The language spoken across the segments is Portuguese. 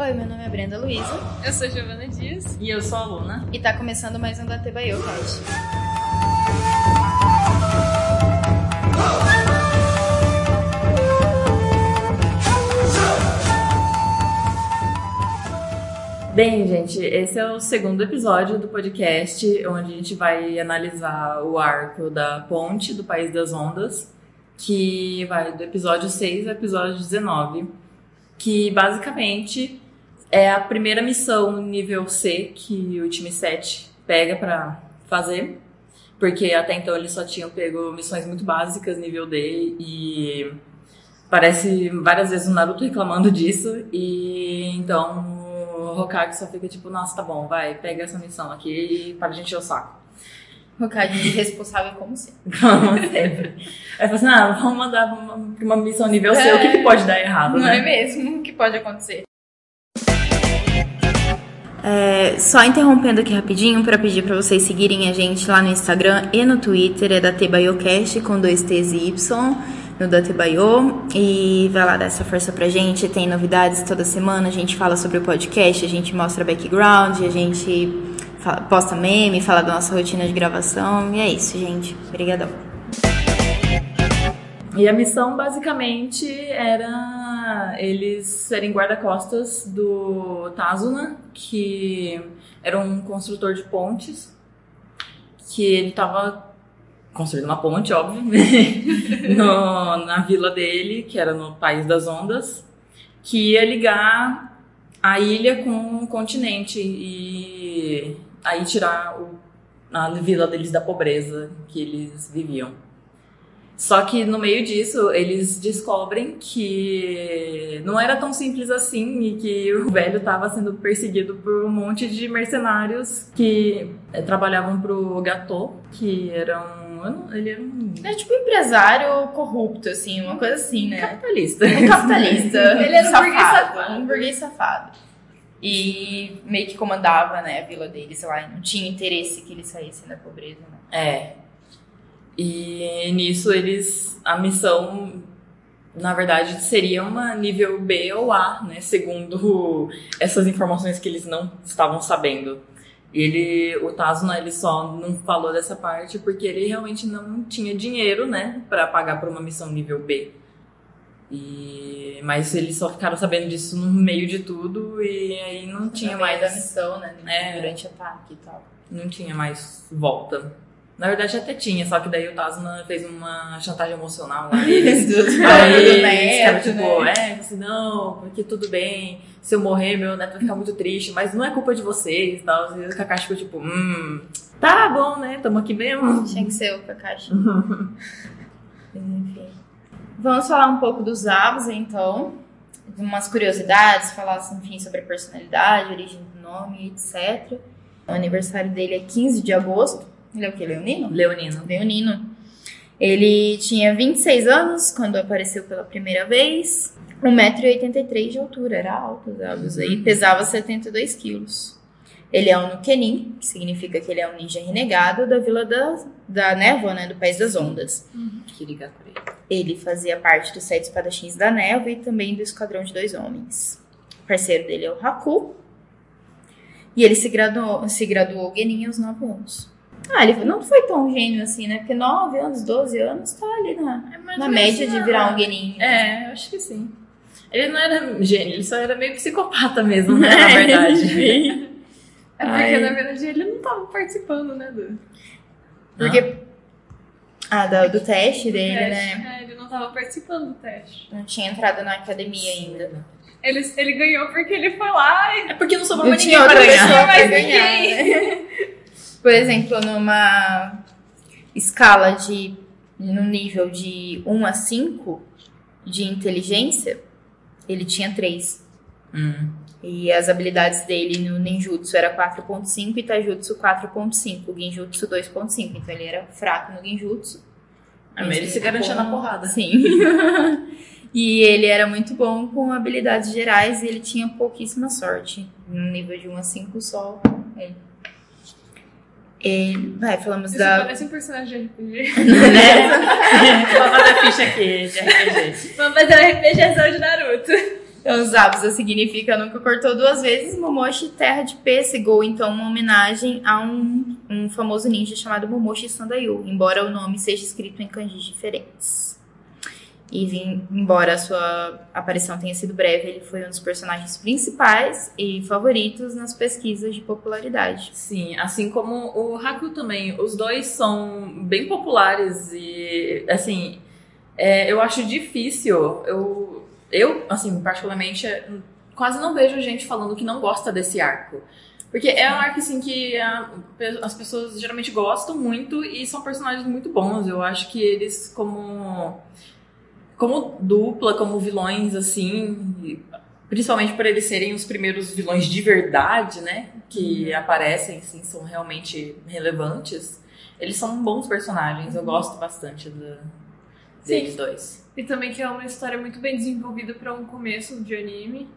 Oi, meu nome é Brenda Luiza. Eu sou Giovana Dias. E eu sou a Luna. E tá começando mais um da Cast. Bem, gente, esse é o segundo episódio do podcast, onde a gente vai analisar o arco da ponte do País das Ondas, que vai do episódio 6 ao episódio 19, que basicamente é a primeira missão nível C que o time 7 pega para fazer, porque até então eles só tinham pego missões muito básicas nível D e parece várias vezes o Naruto reclamando disso e então o Hokage só fica tipo, nossa, tá bom, vai, pega essa missão aqui e para a gente o saco. Hokage responsável como sempre. Como sempre. Aí fala assim, ah, vamos mandar pra uma, uma missão nível C, o que, que pode dar errado, Não né? é mesmo? O que pode acontecer? É, só interrompendo aqui rapidinho para pedir para vocês seguirem a gente lá no Instagram e no Twitter, é da TBaiocast com dois T's e Y no Datebaio e vai lá dar essa força pra gente. Tem novidades toda semana, a gente fala sobre o podcast, a gente mostra background, a gente fala, posta meme, fala da nossa rotina de gravação. E é isso, gente. Obrigadão. E a missão basicamente era eles serem guarda-costas do Tazuna, que era um construtor de pontes, que ele tava construindo uma ponte, óbvio, no, na vila dele, que era no País das Ondas, que ia ligar a ilha com o continente e aí tirar o, a vila deles da pobreza que eles viviam. Só que no meio disso, eles descobrem que não era tão simples assim e que o velho estava sendo perseguido por um monte de mercenários que é, trabalhavam pro Gatô, que era um. Ele era um. É tipo um empresário corrupto, assim, uma coisa assim, né? Capitalista. Um capitalista. ele era um safado, burguês safado. Um burguês safado. E meio que comandava, né, a vila deles lá. E não tinha interesse que eles saíssem da pobreza, né? É. E nisso eles. A missão, na verdade, seria uma nível B ou A, né? Segundo essas informações que eles não estavam sabendo. Ele, o Tazuna, ele só não falou dessa parte porque ele realmente não tinha dinheiro, né, para pagar por uma missão nível B. E, mas eles só ficaram sabendo disso no meio de tudo e aí não tinha mais da missão, né? É. Durante o ataque e tal. não tinha mais volta. Na verdade até tinha, só que daí o Tazuna fez uma chantagem emocional lá neles. Aí eles ficaram tipo, né? é, assim, não, porque tudo bem, se eu morrer, meu neto vai ficar muito triste, mas não é culpa de vocês e tal. E o Kakashi ficou tipo, hum, tá bom, né? Tamo aqui mesmo. Tinha que ser o Kakashi. Enfim. Vamos falar um pouco dos Zabuza, então. Umas curiosidades, falar, enfim, sobre a personalidade, origem do nome, etc. O aniversário dele é 15 de agosto. Ele é o quê? Leonino? Leonino. Leonino. Ele tinha 26 anos quando apareceu pela primeira vez. 1,83m de altura, era alto, Zabuza, e pesava 72 quilos. Ele é um Nukenin, que significa que ele é um ninja renegado da Vila da, da Névoa, né, do País das Ondas. Kirigatori. Ele fazia parte dos Sete Espadachins da Névoa e também do Esquadrão de Dois Homens. O parceiro dele é o Haku. E ele se graduou, se graduou Genin aos 9 anos. Ah, ele não foi tão gênio assim, né? Porque 9 anos, 12 anos, tá ali na, É na média de virar um Genin. É, eu acho que sim. Ele não era gênio, ele só era meio psicopata mesmo, né, na verdade. É porque, Ai. na verdade, ele não tava participando, né, do Porque. Ah, do, do teste dele, teste. né? É, ele não tava participando do teste. Não tinha entrado na academia ainda. Ele, ele ganhou porque ele foi lá e É porque não sobrou Não mais tinha ninguém pra outra ganhar. pessoa pra mais ganhar. Por exemplo, numa escala de. no nível de 1 a 5 de inteligência, ele tinha 3. Hum. E as habilidades dele no ninjutsu era 4.5 e taijutsu 4.5, o genjutsu 2.5. Então ele era fraco no genjutsu. Ah, mas ele se garantia na porrada. Sim. e ele era muito bom com habilidades gerais e ele tinha pouquíssima sorte. No nível de 1 a 5 só. Um. Ele, vai, falamos Isso da. parece um personagem de RPG. né? Vou fazer ficha aqui de RPG. Vamos fazer um RPGzão de Naruto. Então, Zabuza significa nunca cortou duas vezes, Momoshi terra de pêssego, então uma homenagem a um, um famoso ninja chamado Momoshi Sandayu, embora o nome seja escrito em kanjis diferentes. E embora a sua aparição tenha sido breve, ele foi um dos personagens principais e favoritos nas pesquisas de popularidade. Sim, assim como o Haku também. Os dois são bem populares e, assim, é, eu acho difícil. Eu, eu, assim, particularmente, quase não vejo gente falando que não gosta desse arco. Porque é um arco, assim, que a, as pessoas geralmente gostam muito e são personagens muito bons. Eu acho que eles, como como dupla, como vilões, assim, principalmente por eles serem os primeiros vilões de verdade, né? Que uhum. aparecem, assim, são realmente relevantes. Eles são bons personagens, eu gosto bastante do, deles dois. E também que é uma história muito bem desenvolvida para um começo de anime.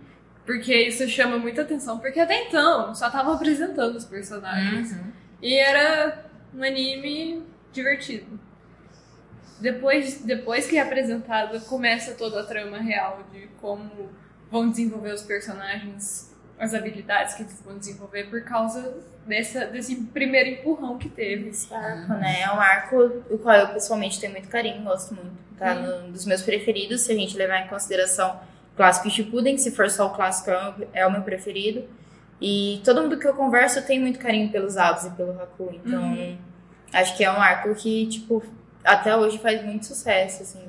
Porque isso chama muita atenção, porque até então só tava apresentando os personagens. Uhum. E era um anime divertido. Depois, depois que é apresentado, começa toda a trama real de como vão desenvolver os personagens, as habilidades que eles vão desenvolver por causa dessa, desse primeiro empurrão que teve. Esse arco, né? É um arco o qual eu pessoalmente tenho muito carinho, gosto muito. Tá uhum. um dos meus preferidos, se a gente levar em consideração o clássico Shippuden, se for só o clássico é o meu preferido. E todo mundo que eu converso tem muito carinho pelos Abs e pelo Haku, então uhum. acho que é um arco que, tipo, até hoje faz muito sucesso, assim.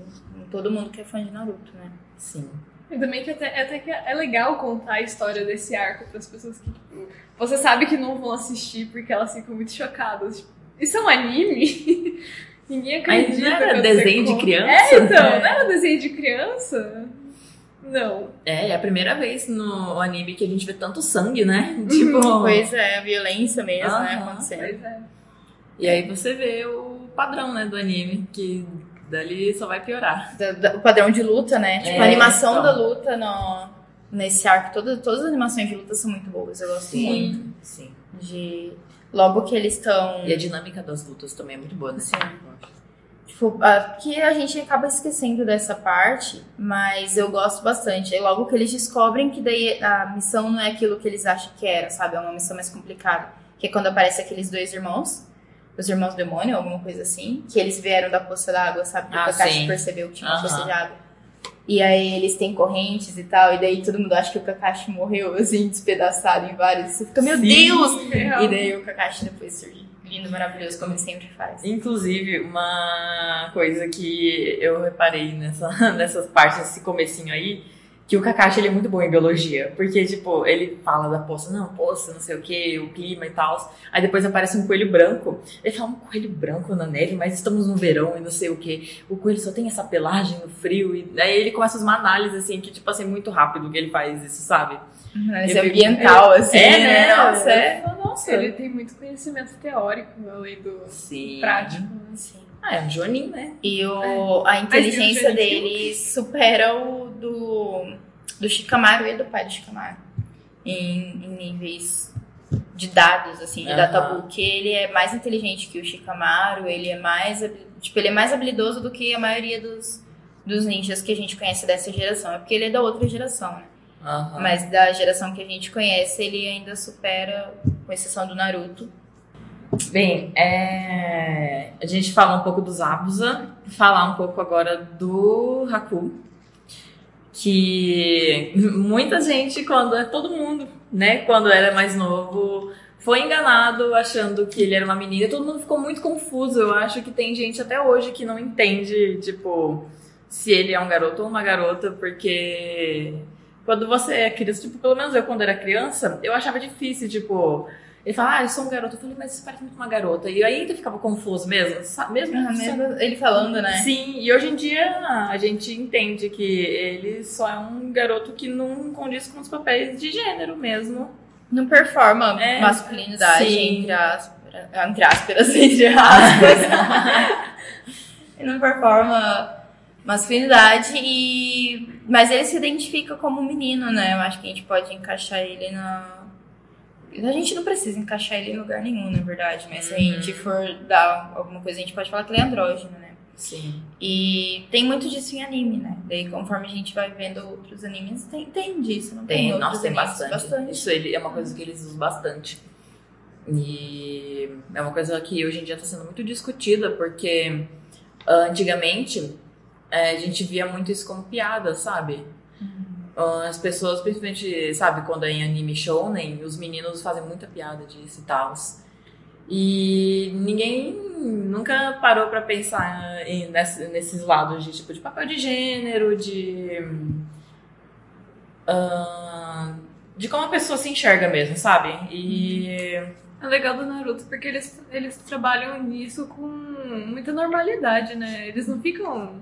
Todo mundo que é fã de Naruto, né? Sim. E também que até, até que é legal contar a história desse arco para as pessoas que, tipo, você sabe que não vão assistir porque elas ficam muito chocadas. Tipo, isso é um anime? Ninguém acredita. Mas não era desenho de criança? É, então, é. não era desenho de criança? Não. É, é a primeira vez no anime que a gente vê tanto sangue, né? tipo. Pois é, a violência mesmo, né? Acontecendo. Pois é. E aí você vê o padrão, né, do anime, que dali só vai piorar. o padrão de luta, né? Tipo, é, a animação então. da luta no, nesse arco, todas, todas as animações de luta são muito boas, eu gosto sim, muito. Sim. De. Logo que eles estão. E a dinâmica das lutas também é muito boa nesse arco, Tipo, que a gente acaba esquecendo dessa parte, mas eu gosto bastante. É logo que eles descobrem que daí a missão não é aquilo que eles acham que era, sabe? É uma missão mais complicada. Que é quando aparece aqueles dois irmãos os irmãos demônio, alguma coisa assim, que eles vieram da poça d'água, sabe? Ah, o Kakashi sim. percebeu que tinha uma uhum. poça de água. E aí eles têm correntes e tal, e daí todo mundo acha que o Kakashi morreu, assim, despedaçado em vários. Você fica, meu sim, Deus! Real. E daí o Kakashi depois surge. Lindo, maravilhoso, como ele sempre faz. Inclusive, uma coisa que eu reparei nessa, nessas partes, esse comecinho aí, que o Kakashi ele é muito bom em biologia, porque, tipo, ele fala da poça, não, poça, não sei o que, o clima e tal. Aí depois aparece um coelho branco. Ele fala, um coelho branco na neve, mas estamos no verão e não sei o que. O coelho só tem essa pelagem no frio. E aí ele começa uma análise, assim, que, tipo, assim, muito rápido que ele faz isso, sabe? Mas é ambiental, assim, é, né? né? Nossa, é. Nossa, ele tem muito conhecimento teórico, além do Sim. prático. Sim. Ah, é um Jonin, né? E o, é. a inteligência dele supera o do, do Shikamaru e do pai do Shikamaru. Em, em níveis de dados, assim, de uhum. databook. Ele é mais inteligente que o Shikamaru, ele é mais, tipo, ele é mais habilidoso do que a maioria dos, dos ninjas que a gente conhece dessa geração. É porque ele é da outra geração, né? Uhum. Mas da geração que a gente conhece, ele ainda supera, com exceção do Naruto, Bem, é... a gente fala um pouco dos Abusa, falar um pouco agora do Haku, que muita gente, quando é todo mundo, né, quando era mais novo, foi enganado achando que ele era uma menina. Todo mundo ficou muito confuso. Eu acho que tem gente até hoje que não entende, tipo, se ele é um garoto ou uma garota, porque quando você é criança, tipo, pelo menos eu quando era criança, eu achava difícil, tipo, ele fala, ah, eu sou um garoto. Eu falei, mas você parece muito uma garota. E aí ainda ficava confuso mesmo? Mesmo, ah, mesmo ele falando, né? Sim, e hoje em dia a gente entende que ele só é um garoto que não condiz com os papéis de gênero mesmo. Não performa é, masculinidade, sim. entre aspas. Entre aspas, entre aspas. ele não performa masculinidade e mas ele se identifica como um menino, né? Eu acho que a gente pode encaixar ele na a gente não precisa encaixar ele em lugar nenhum, na verdade, mas se a gente uhum. for dar alguma coisa, a gente pode falar que ele é andrógeno, né? Sim. E tem muito disso em anime, né? Daí conforme a gente vai vendo outros animes, tem, tem disso, não tem? Tem, nossa, tem bastante. bastante. Isso ele, é uma coisa que eles usam bastante. E é uma coisa que hoje em dia está sendo muito discutida, porque ah, antigamente eh, a gente via muito isso como piada, sabe? Ah, As pessoas, principalmente, sabe, quando é em anime shounen, os meninos fazem muita piada disso e tal. E ninguém nunca parou pra pensar em, ness- nesses lados de tipo de papel de gênero, de. ah, de como a pessoa se enxerga mesmo, sabe? E. É legal do Naruto porque eles, eles trabalham nisso com muita normalidade, né? Eles não ficam.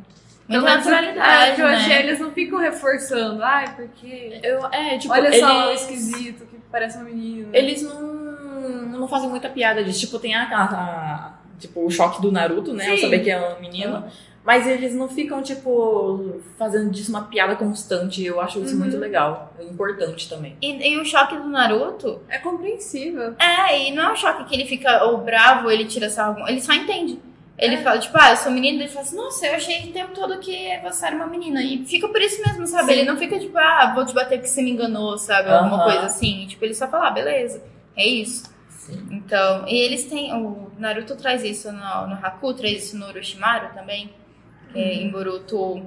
Menos naturalidade, é, eu né? achei, eles não ficam reforçando. Ai, porque. Eu, é, tipo, Olha só o eles- esquisito que parece uma menina. Eles não, não fazem muita piada disso. Tipo, tem a, a- a- tipo, o choque do Naruto, né? Eu Sim. saber que é um menino. Mas eles não ficam, tipo, fazendo disso uma piada constante. Eu acho isso Uhum. muito legal. É importante também. E, e o choque do Naruto É compreensível. é, e não é um choque que ele fica ou bravo, ele tira sarro, ele só entende. Ele É. fala, tipo, ah, eu sou menino, ele fala assim, nossa, eu achei o tempo todo que você era uma menina. E fica por isso mesmo, sabe? Sim. Ele não fica, tipo, ah, vou te bater porque você me enganou, sabe? Alguma coisa assim. Tipo, ele só fala, ah, beleza, é isso. Sim. Então, e eles têm. O Naruto traz isso no, no Haku, traz isso no Orochimaru também. Que Em Boruto,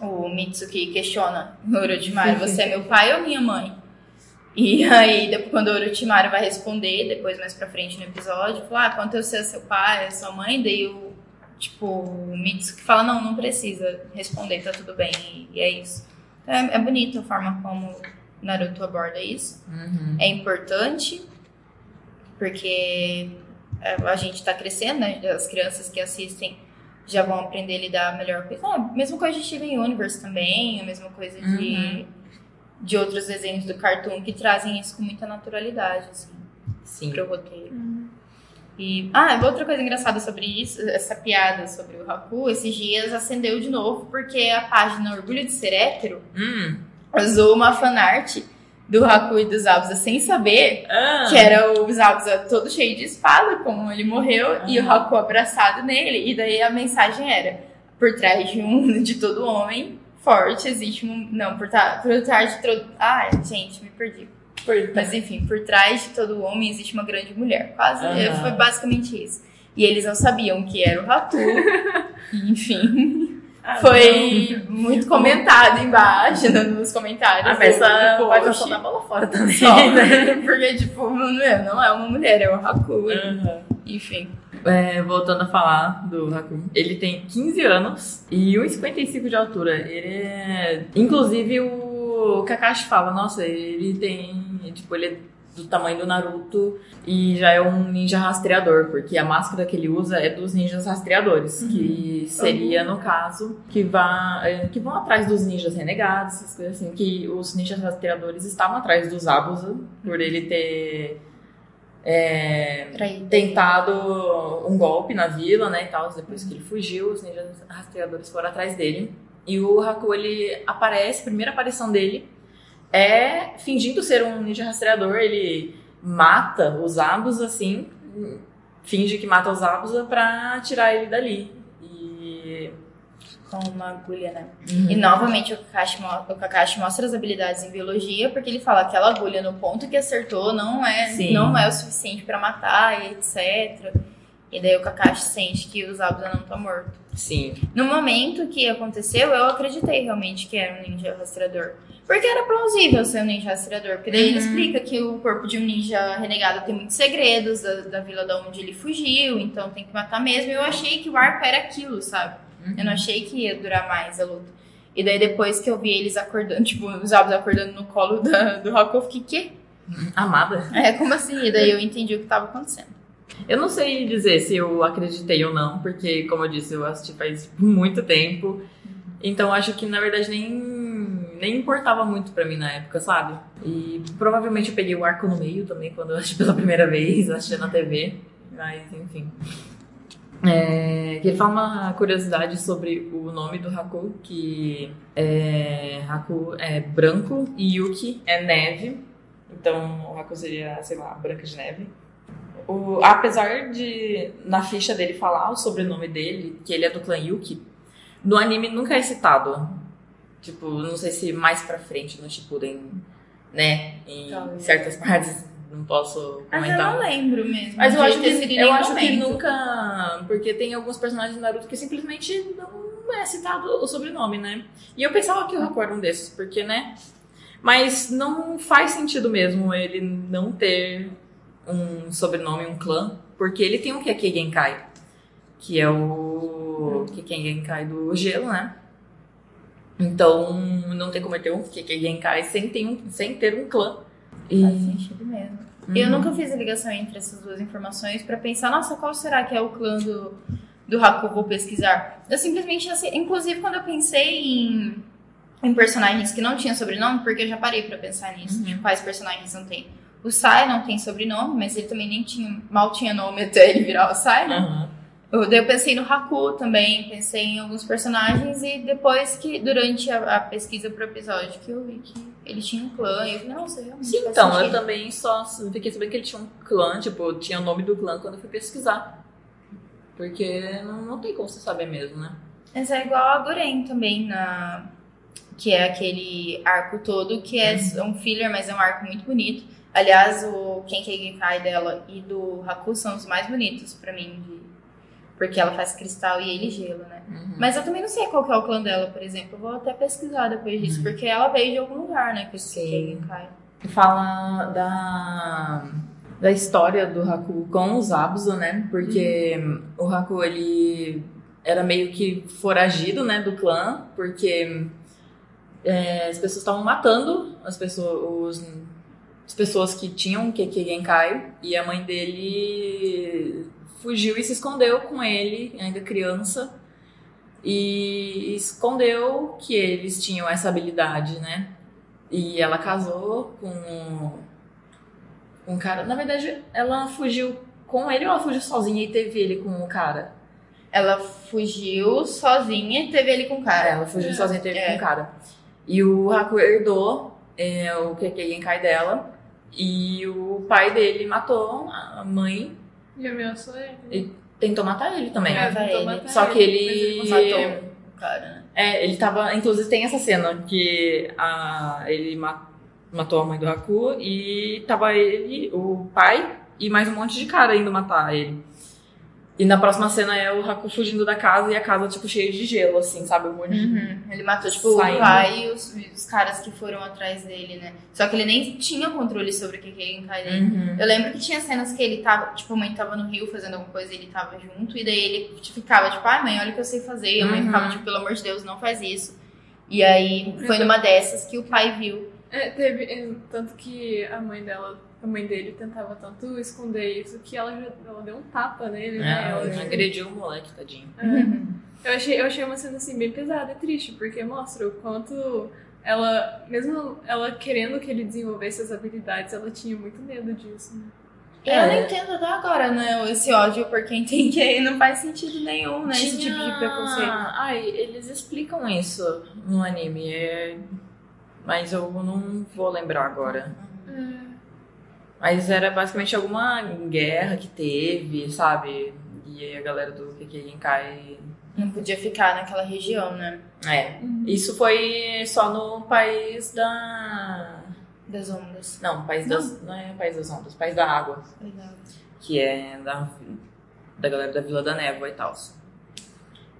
o Mitsuki questiona no Orochimaru: você é meu pai ou minha mãe? E aí, depois, quando o Orochimaru vai responder, depois mais pra frente no episódio, fala: ah, quanto eu sei seu pai, a sua mãe? Daí o. Tipo, o Mitsuki fala: não, não precisa responder, tá tudo bem. E, é isso. Então, é, é bonito a forma como Naruto aborda isso Uhum. é importante porque é, a gente tá crescendo, né? As crianças que assistem já vão aprender a lidar melhor com isso. Ah, mesma coisa de Steven Universe também, a mesma coisa de, Uhum. De outros desenhos do Cartoon que trazem isso com muita naturalidade, assim, Sim. pro roteiro. E, ah, outra coisa engraçada sobre isso, essa piada sobre o Haku, esses dias acendeu de novo, porque a página Orgulho de Ser Hétero Hum. usou uma fanart do Haku e dos Zabuza sem saber Ah. que era o Zabuza todo cheio de espada, como ele morreu, e o. Haku abraçado nele. E daí a mensagem era: por trás de um de todo homem forte existe um. Não, por, ta- por trás de todo. Ai, gente, me perdi. Mas enfim, por trás de todo homem existe uma grande mulher. Quase. Foi basicamente isso. E eles não sabiam que era o Haku. enfim. Ah, Foi muito comentado embaixo, no- nos comentários. A do vai post. soltar a bola fora também. Só, porque, tipo, não é, não é uma mulher, é um Haku. Uhum. Enfim. É, voltando a falar do Hakun, ele tem 15 anos e 1,55 de altura. Ele é. Inclusive o Kakashi fala, nossa, ele tem. Tipo, ele é do tamanho do Naruto e já é um ninja rastreador, porque a máscara que ele usa é dos ninjas rastreadores, que seria, no caso, que, vá, é, que vão atrás dos ninjas renegados, essas coisas assim, que os ninjas rastreadores estavam atrás dos Abusa, por ele ter. É, tentado um golpe na vila, né, e tal, depois que ele fugiu, os ninjas rastreadores foram atrás dele. E o Haku, ele aparece, a primeira aparição dele é fingindo ser um ninja rastreador, ele mata os Abusa, assim, finge que mata os Abusa pra tirar ele dali. Com uma agulha, né? E novamente o Kakashi, o Kakashi mostra as habilidades em biologia, porque ele fala que aquela agulha no ponto que acertou não é, Sim. não é o suficiente pra matar e etc. E daí o Kakashi sente que o Zabuza não tá morto. Sim. No momento que aconteceu, eu acreditei realmente que era um ninja rastreador. Porque era plausível ser um ninja rastreador. Porque daí ele Uhum. explica que o corpo de um ninja renegado tem muitos segredos da, da vila da onde ele fugiu, então tem que matar mesmo. Eu achei que o arco era aquilo, sabe? Eu não achei que ia durar mais a luta. E daí depois que eu vi eles acordando, tipo, os Abus acordando no colo da, do Haku, eu fiquei, quê? Amada. É, como assim? E daí eu entendi o que tava acontecendo. Eu não sei dizer se eu acreditei ou não, porque, como eu disse, eu assisti faz muito tempo. Então acho que na verdade nem, nem importava muito pra mim na época, sabe? E provavelmente eu peguei o arco no meio também quando eu assisti pela primeira vez, assisti na TV. Mas enfim. É, ele fala uma curiosidade sobre o nome do Haku, que é, Haku é branco e Yuki é neve. Então o Haku seria, sei lá, branca de neve. o, apesar de na ficha dele falar o sobrenome dele, que ele é do clã Yuki, no anime nunca é citado. Tipo, não sei se mais pra frente no Shippuden, né? Em Talvez. certas partes, não posso Mas eu comentar. não lembro mesmo. Mas eu acho que, eu acho que nunca. Porque tem alguns personagens de Naruto que simplesmente não é citado o sobrenome, né? E eu pensava que o Haku era um desses, porque, né? Mas não faz sentido mesmo ele não ter um sobrenome, um clã, porque ele tem o Kekkei Genkai, que é o Kekkei Genkai do gelo, né? Então, não tem como ele ter um Kekkei Genkai sem ter um, sem ter um clã. E... Faz sentido mesmo. Eu Uhum. nunca fiz a ligação entre essas duas informações pra pensar, nossa, qual será que é o clã do, do Haku? Vou pesquisar. Eu simplesmente, assim, inclusive quando eu pensei em, em personagens que não tinham sobrenome, porque eu já parei pra pensar nisso, Uhum. tipo, quais personagens não tem. O Sai não tem sobrenome, mas ele também nem tinha, mal tinha nome até ele virar o Sai, né? Aham. Eu, daí eu pensei no Haku também, pensei em alguns personagens e depois que, durante a, a pesquisa pro episódio, que eu vi que ele tinha um clã, e eu falei, nossa, realmente Sim, então, eu sentido. também só fiquei sabendo que ele tinha um clã, tipo, tinha o nome do clã quando eu fui pesquisar. Porque não, não tem como você saber mesmo, né? Mas é igual a Guren também, na... que é aquele arco todo, que é um filler, mas é um arco muito bonito. Aliás, o Kenkei Genkai dela e do Haku são os mais bonitos pra mim, porque ela faz cristal e ele gelo, né? Mas eu também não sei qual que é o clã dela, por exemplo. Eu vou até pesquisar depois disso, Uhum. porque ela veio de algum lugar, né? Com esse Genkai. Fala da, da história do Haku com os Abusa, né? Porque o Haku, ele era meio que foragido, né, do clã, porque é, as pessoas estavam matando as pessoas, os- as pessoas que tinham Kekkei Genkai, e a mãe dele fugiu e se escondeu com ele, ainda criança, e escondeu que eles tinham essa habilidade, né? E ela casou com um cara. Na verdade, ela fugiu com ele ou ela fugiu sozinha e teve ele com o cara? Ela fugiu sozinha e teve ele com o cara. ela fugiu sozinha e teve É. com o cara. E o Haku herdou é, o Kekkei Genkai dela. E o pai dele matou a mãe E ameaçou ele. E- tentou matar ele também. É. tentou ele. matar Só que ele- mas ele conseguiu. Matou o cara, né? É, ele tava. Inclusive tem essa cena que a, ele ma- matou a mãe do Haku e tava ele, o pai e mais um monte de cara indo matar ele. E na próxima cena é o Haku fugindo da casa e a casa, tipo, cheia de gelo, assim, sabe? Um monte de. Uhum. Ele matou, tipo, Saindo. o pai e os, os caras que foram atrás dele, né? Só que ele nem tinha controle sobre o que que Genkai dele. Uhum. Eu lembro que tinha cenas que ele tava, tipo, a mãe tava no rio fazendo alguma coisa e ele tava junto, e daí ele tipo, ficava, tipo, ai mãe, olha o que eu sei fazer. E a mãe Uhum. ficava, tipo, pelo amor de Deus, não faz isso. E aí foi numa dessas que o pai viu. É, teve, é, tanto que a mãe dela, a mãe dele tentava tanto esconder isso que ela, já- ela deu um tapa nele, né? É, Ela, ela tipo, agrediu o moleque, tadinho. é. Eu achei, eu achei uma cena assim bem pesada e triste, porque mostra o quanto ela, mesmo ela querendo que ele desenvolvesse as habilidades, ela tinha muito medo disso, né? Eu É. não entendo até agora, né, esse ódio por quem tem que não faz sentido nenhum, né? Esse tipo de preconceito. Ai, eles explicam isso no anime. é- Mas eu não vou lembrar agora. Mas era basicamente alguma guerra que teve, sabe? E aí a galera do Kekkei Genkai. Não podia ficar naquela região, né? É. Isso foi só no país da. Das ondas. Não, país das. Não é país das ondas, país da água. Legal. que é da, da galera da Vila da Névoa e tal.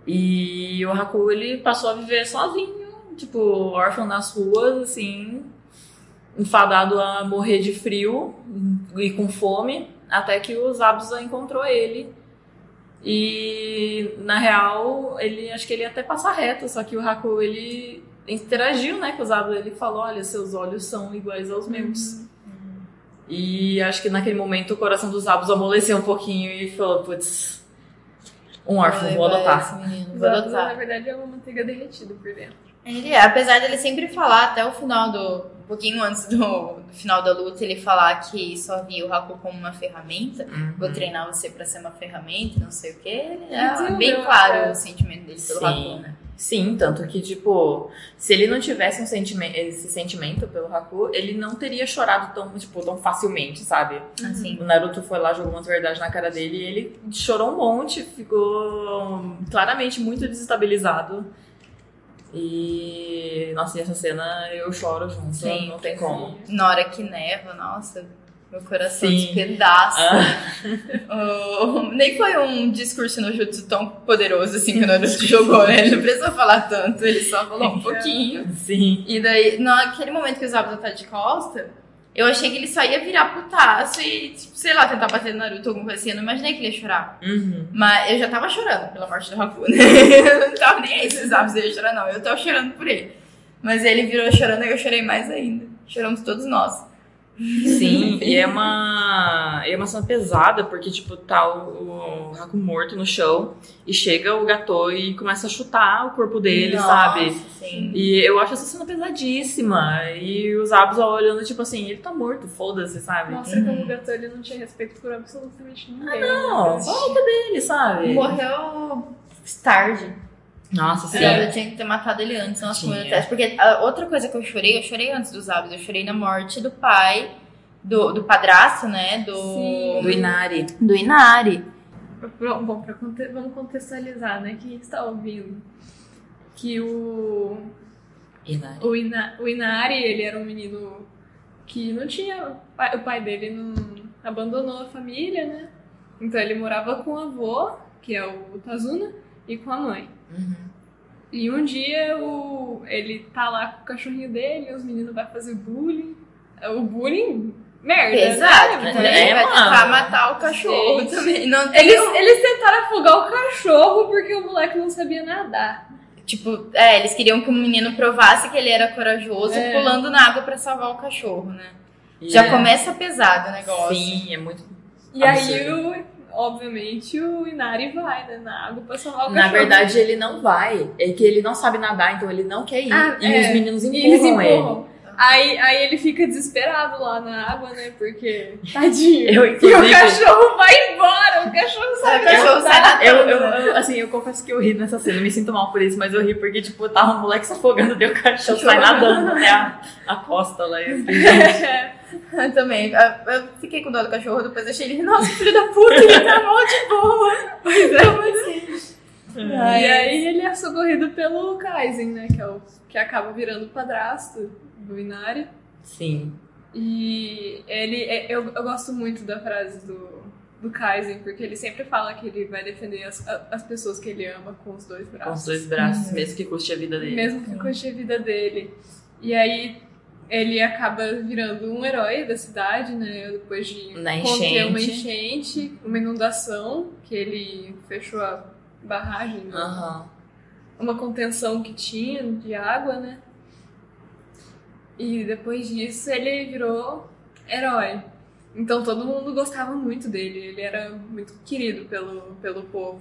E o Haku, ele passou a viver sozinho, tipo, órfão nas ruas, assim, enfadado a morrer de frio e com fome, até que o Zabuza encontrou ele. E, na real, ele acho que ele ia até passar reto, só que o Haku, ele interagiu, né, com o Zabuza, ele falou, olha, seus olhos são iguais aos meus. E acho que naquele momento o coração dos Zabos amoleceu um pouquinho e falou, putz, um órfão, vou Vai, adotar. esse menino, Vou ovos, na adotar. verdade, é uma manteiga derretida por dentro. Ele é, apesar dele sempre falar até o final do, pouquinho antes do, do final da luta, ele falar que só via o Haku como uma ferramenta. Uhum. Vou treinar você pra ser uma ferramenta, não sei o quê. É Desenvolveu, bem claro é. o sentimento dele pelo Sim. Haku, né? Sim, tanto que, tipo, se ele não tivesse um sentimento, esse sentimento pelo Haku, ele não teria chorado tão, tipo, tão facilmente, sabe? Assim. O Naruto foi lá, jogou umas verdades na cara dele e ele chorou um monte, ficou claramente muito desestabilizado. E, nossa, e essa cena eu choro junto, Sim, não tem como. Na hora que neva, nossa, meu coração Sim. despedaça. Ah, Oh, nem foi um discurso no jutsu tão poderoso assim que o Naruto jogou, né? Ele não precisou falar tanto, ele só falou um pouquinho. sim. E daí, naquele momento que o Zabuza tá de costa, eu achei que ele só ia virar putaço e, tipo, sei lá, tentar bater no Naruto, alguma coisa assim. Eu não imaginei que ele ia chorar. Uhum. Mas eu já tava chorando pela morte do Haku, né? Eu não tava nem aí se o Zabuza ia chorar, não. Eu tava chorando por ele. Mas ele virou chorando e eu chorei mais ainda. Choramos todos nós. Sim, e é uma, é uma cena pesada, porque, tipo, tá o, o Haku morto no chão e chega o Gatô e começa a chutar o corpo dele, Nossa, sabe? Sim. E eu acho essa cena pesadíssima. E os Abus olhando, tipo assim, ele tá morto, foda-se, sabe? Nossa, como o Gato ele não tinha respeito por absolutamente ninguém. Não, né? volta dele, sabe? Morreu tarde. Nossa, sim. É. Eu tinha que ter matado ele antes, como eu detesto. Porque a outra coisa que eu chorei, eu chorei antes dos hábitos. Eu chorei na morte do pai, do, do padrasto, né? Do, Sim. Do Inari. do Inari. Bom, bom, pra vamos contextualizar, né? Quem está ouvindo? Que o, Inari. o, Ina, o Inari, ele era um menino que não tinha... O pai dele não abandonou a família, né? Então ele morava com o avô, que é o Tazuna, e com a mãe. Uhum. E um dia o, ele tá lá com o cachorrinho dele, os meninos vão fazer bullying. O bullying, merda. Pesado, né? que também É, vai tentar matar o cachorro Gente. também. Não tem Eles, um- eles tentaram afogar o cachorro porque o moleque não sabia nadar. Tipo, é, eles queriam que o menino provasse que ele era corajoso, É. pulando na água pra salvar o cachorro, né? Já É. começa pesado o negócio. Sim, é muito. E Absurdo. aí, o, obviamente, o Inari vai né, na água pra salvar o Na cachorro. verdade, ele não vai. É que ele não sabe nadar, então ele não quer ir. Ah, e é. os meninos E empurram, eles ele. empurram. Aí, aí ele fica desesperado lá na água, né? Porque, tadinho. Eu, E o cachorro vai embora, o cachorro O sai cachorro sai nadar. Eu, nadando, eu, né? eu- assim, eu confesso que eu ri nessa cena, eu me sinto mal por isso, mas eu ri porque, tipo, tava um moleque se afogando, deu o cachorro, sai nadando até a, a costa lá. Eu fiquei, gente, Eu também. Eu fiquei com dó do cachorro, depois achei ele, nossa, filho da puta, ele tá mal de boa. Pois é. Como assim? E aí ele é socorrido pelo Kaizen, né? Que, é o, que acaba virando o padrasto do Inari. Sim. E ele, é- eu, eu gosto muito da frase do, do Kaizen, porque ele sempre fala que ele vai defender as, as pessoas que ele ama com os dois Com os braços. dois braços, Uhum. mesmo que custe a vida dele. Mesmo que custe a vida dele. E aí ele acaba virando um herói da cidade, né? Depois de Na conter uma enchente. uma inundação, que ele fechou a barragem, né? Aham. uma contenção que tinha de água, né? E depois disso ele virou herói. Então todo mundo gostava muito dele, ele era muito querido pelo, pelo povo.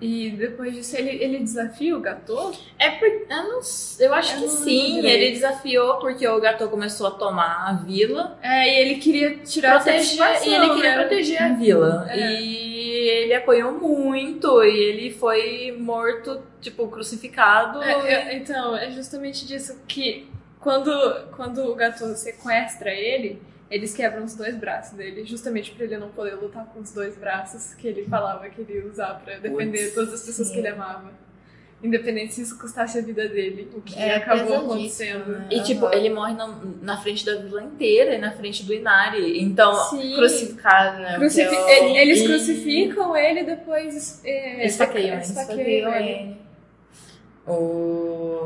E depois disso ele, ele desafia o Gatô? É por, eu, não, eu acho Eu que sim, direito. ele desafiou porque o gato começou a tomar a vila. É, e ele queria tirar proteger, e ele queria né? proteger a vila. É. E ele apanhou muito, e ele foi morto, tipo, crucificado. É, é, então, é justamente disso que quando, quando o Gatô sequestra ele, eles quebram os dois braços dele, justamente pra ele não poder lutar com os dois braços que ele falava que ele ia usar pra defender Putz, todas as pessoas sim. que ele amava. Independente se isso custasse a vida dele, o que É acabou acontecendo. né? E, tipo, ele morre na, na frente da vila inteira e na frente do Inari. Então, Sim. Crucificado, né? Crucifi- ele- Eles E- crucificam ele e depois é, Esfaqueiam, esfaqueiam ele. ele. o...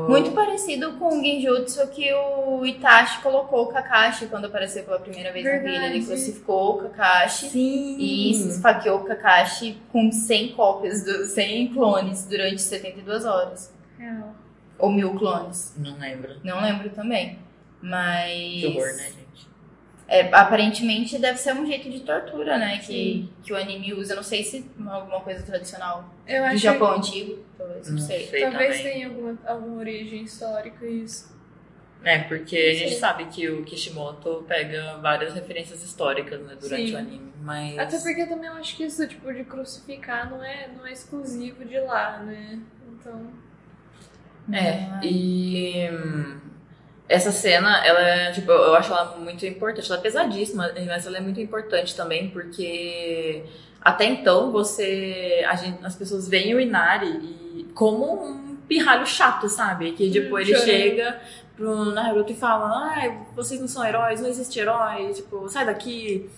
Muito parecido com o Genjutsu que o Itachi colocou o Kakashi quando apareceu pela primeira vez na vila. Ele Verdade. crucificou o Kakashi Sim. e esfaqueou o Kakashi com 100 cópias, do, 100 clones durante 72 horas. Real. Ou mil clones. Não lembro. Não lembro também. Mas. Que horror, né, gente? É, aparentemente deve ser um jeito de tortura, né? Que, que o anime usa. Não sei se alguma coisa tradicional Eu do Japão antigo. Talvez, não, Não sei. sei Talvez também. tenha alguma, alguma origem histórica isso. É, porque a gente Sim. sabe que o Kishimoto pega várias referências históricas né, durante Sim. o anime, mas... Até porque também eu acho que isso, tipo, de crucificar não é, não é exclusivo de lá, né? Então. É, e hum, essa cena, ela é, tipo, eu acho ela muito importante. Ela é pesadíssima, mas ela é muito importante também porque até então você, a gente, as pessoas veem o Inari como um pirralho chato, sabe? Que tipo, Hum, ele chega pro Naruto e fala, ai, vocês não são heróis, não existe herói, tipo, sai daqui.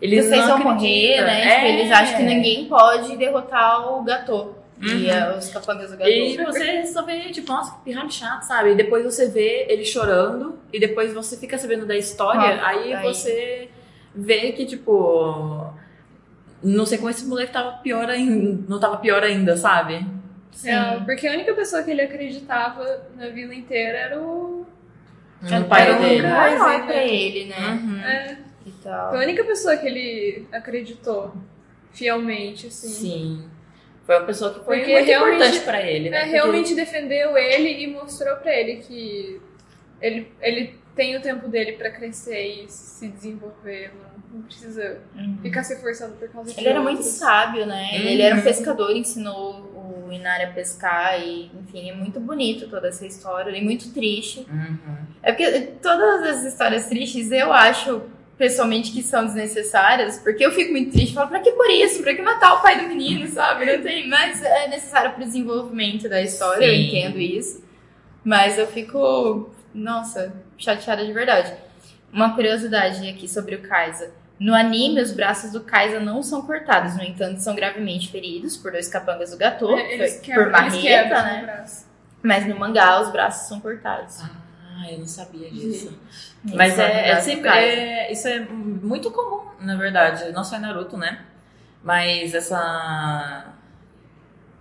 Eles Vocês não vão morrer, acreditam. né? Tipo, É. eles acham que ninguém pode derrotar o Gatô. E Uhum. é, os capangas do Gatô. E você só vê, tipo, nossa, que pirralho chato, sabe? E depois você vê ele chorando, e depois você fica sabendo da história, Ah, aí, aí. você vê que, tipo. Não sei como esse moleque tava pior ainda. Não tava pior ainda, sabe? Sim. É, porque a única pessoa que ele acreditava na vila inteira era o. Já No pai era dele. lugar. herói né? pra ele, né? Uhum. É, E tal. foi a única pessoa que ele acreditou fielmente, assim. Sim. Foi uma pessoa que foi Porque muito importante pra ele, né? É, Porque- realmente defendeu ele e mostrou pra ele que ele, ele tem o tempo dele pra crescer e se desenvolver. Não, não precisa Uhum. ficar se forçando por causa de Ele era muito sábio, né? Ele, Uhum. ele era um pescador, ensinou o Inari a pescar e, enfim, é muito bonito toda essa história e muito triste. Uhum. É porque todas as histórias tristes eu acho, pessoalmente, que são desnecessárias, porque eu fico muito triste, falo, pra que por isso? Pra que matar o pai do menino, sabe? Não tem, mas é necessário pro desenvolvimento da história, eu Sim. entendo isso. Mas eu fico, nossa, chateada de verdade. Uma curiosidade aqui sobre o Kaisa. No anime, os braços do Kaisa não são cortados, no entanto, são gravemente feridos por dois capangas do Gatô, É, por marreta, né? Mas no mangá, os braços são cortados. Ah, eu não sabia disso. Eles Mas é, é do sempre. É- isso é muito comum, na verdade. Não só em Naruto, né? Mas essa.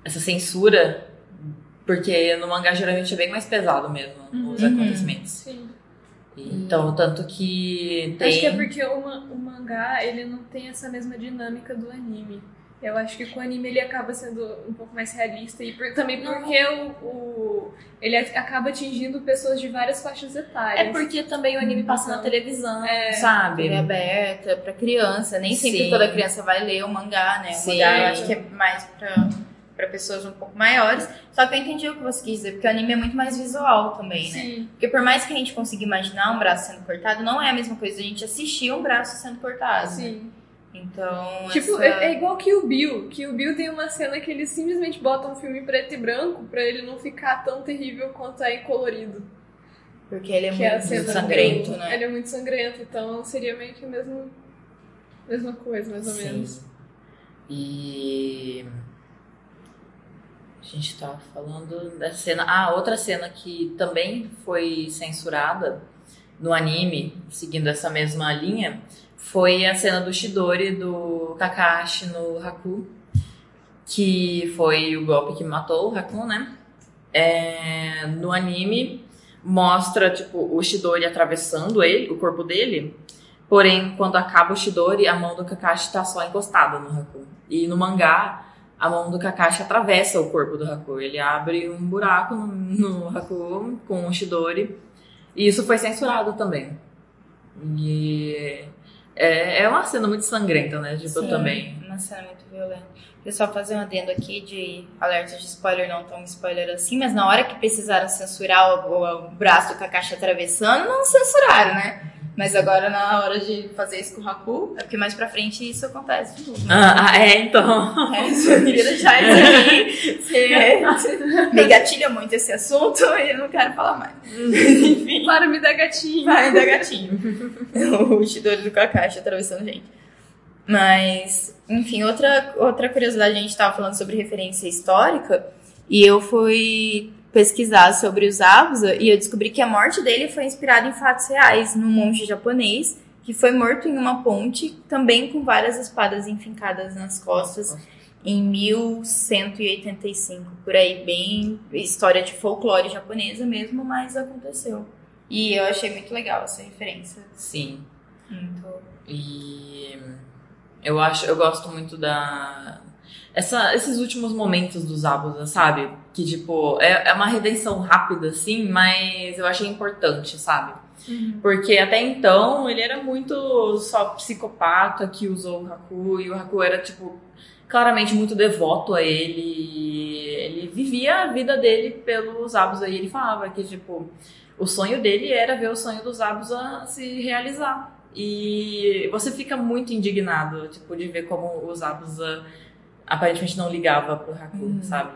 Essa censura. Porque no mangá geralmente é bem mais pesado mesmo, os Uhum. acontecimentos. Sim. Então, tanto que tem. Acho que é porque o, o mangá ele não tem essa mesma dinâmica do anime. Eu acho que com o anime ele acaba sendo um pouco mais realista e por- também porque o, o- ele acaba atingindo pessoas de várias faixas etárias. É porque também o anime passa na Uhum. televisão, É. sabe? TV aberta pra criança. Nem sempre Sim. toda criança vai ler o mangá, né? O Sim. mangá eu acho que é mais pra, pra pessoas um pouco maiores. Só que eu entendi o que você quis dizer, porque o anime é muito mais visual também, né? Sim. Porque por mais que a gente consiga imaginar um braço sendo cortado, não é a mesma coisa a gente assistir um braço sendo cortado. né? Então. Tipo, essa- é, é igual que o Bill. Que o Bill tem uma cena que eles simplesmente botam um filme preto e branco pra ele não ficar tão terrível quanto é em colorido. Porque ele é que é muito cena sangrento, do- né? Ele é muito sangrento, então seria meio que a mesma, mesma coisa, mais ou Sim. menos. E a gente tava falando dessa cena. Ah, outra cena que também foi censurada no anime, seguindo essa mesma linha, foi a cena do Shidori do Kakashi no Haku, que foi o golpe que matou o Haku, né? É, no anime mostra tipo o Shidori atravessando ele, o corpo dele, Porém, quando acaba o Shidori, a mão do Kakashi tá só encostada no Haku. E no mangá, a mão do Kakashi atravessa o corpo do Haku. Ele abre um buraco no, no Haku com o Shidori. E isso foi censurado também. E é, é uma cena muito sangrenta, né? Tipo, Sim, também. Uma cena muito violenta. Queria só fazer um adendo aqui de alerta de spoiler, não tão spoiler assim, mas na hora que precisaram censurar o, o- o braço do Kakashi atravessando, não censuraram, né? Mas agora na hora de fazer isso com o Haku, é porque mais pra frente isso acontece de novo. né? Ah, ah, é, então. É, eu queria deixar isso aqui. Me gatilha muito esse assunto e eu não quero falar mais. Enfim. Para me dar gatinho. Vai dar gatinho. o Chidori do Kakashi atravessando gente. Mas, enfim, outra, outra curiosidade, a gente estava falando sobre referência histórica, e eu fui pesquisar sobre os Abusa, e eu descobri que a morte dele foi inspirada em fatos reais, num monge japonês, que foi morto em uma ponte, também com várias espadas enfincadas nas costas, em 1185, por aí, bem história de folclore japonesa mesmo, mas aconteceu. E eu achei muito legal essa referência. Sim. Muito. E eu acho, eu gosto muito da essa, esses últimos momentos dos Zabuza, sabe? Que, tipo, é, é uma redenção rápida, assim, mas eu achei importante, sabe? Uhum. Porque até então ele era muito só psicopata que usou o Haku, e o Haku era, tipo, claramente muito devoto a ele. Ele vivia a vida dele pelos Abusa, e ele falava que, tipo, o sonho dele era ver o sonho dos Abusa se realizar. E você fica muito indignado, tipo, de ver como os Abusa aparentemente não ligava pro Haku, Uhum. sabe?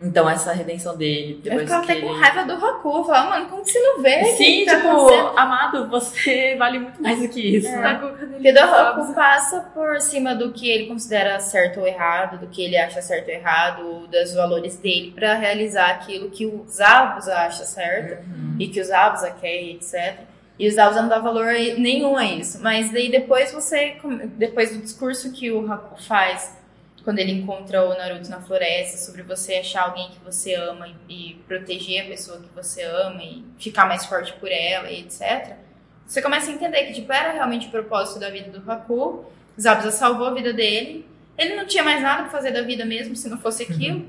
Então essa redenção dele, Eu depois ficava que até com ele... raiva do Haku. Eu falava, mano, como que você não vê? Sim, que tá tipo, acontecendo?" amado, você vale muito mais do que isso. É. Tá ele Porque o Haku passa por cima do que ele considera certo ou errado, do que ele acha certo ou errado, dos valores dele, pra realizar aquilo que o Zabuza acha certo Uhum. e que o Zabuza quer, etc. E o Zabuza não dá valor nenhum a isso. Mas daí depois você, depois do discurso que o Haku faz quando ele encontra o Naruto na floresta, sobre você achar alguém que você ama e, e proteger a pessoa que você ama e ficar mais forte por ela e etc. Você começa a entender que tipo era realmente o propósito da vida do Haku. Zabuza salvou a vida dele. Ele não tinha mais nada pra fazer da vida mesmo se não fosse aquilo.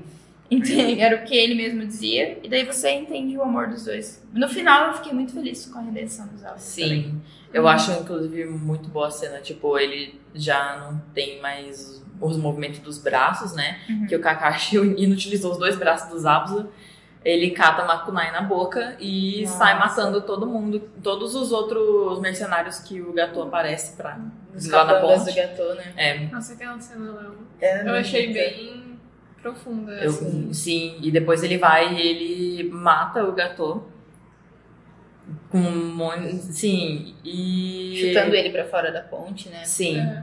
Entende? Era o que ele mesmo dizia. E daí você entende o amor dos dois. No final eu fiquei muito feliz com a redenção dos também. Sim, eu acho inclusive muito boa a cena, tipo, ele já não tem mais os movimentos dos braços, né? Uhum. Que o Kakashi inutilizou os dois braços do Zabuza. Ele cata uma kunai na boca e Nossa. sai matando todo mundo, todos os outros mercenários que o Gato aparece pra lá na capangas do ponte. Gatô, né? É, Nossa, aquela cena eu, É eu achei bem profunda. eu, assim. sim, e depois ele vai e ele mata o Gato. Com um monte. Sim, e. Chutando ele pra fora da ponte, né? Sim. É.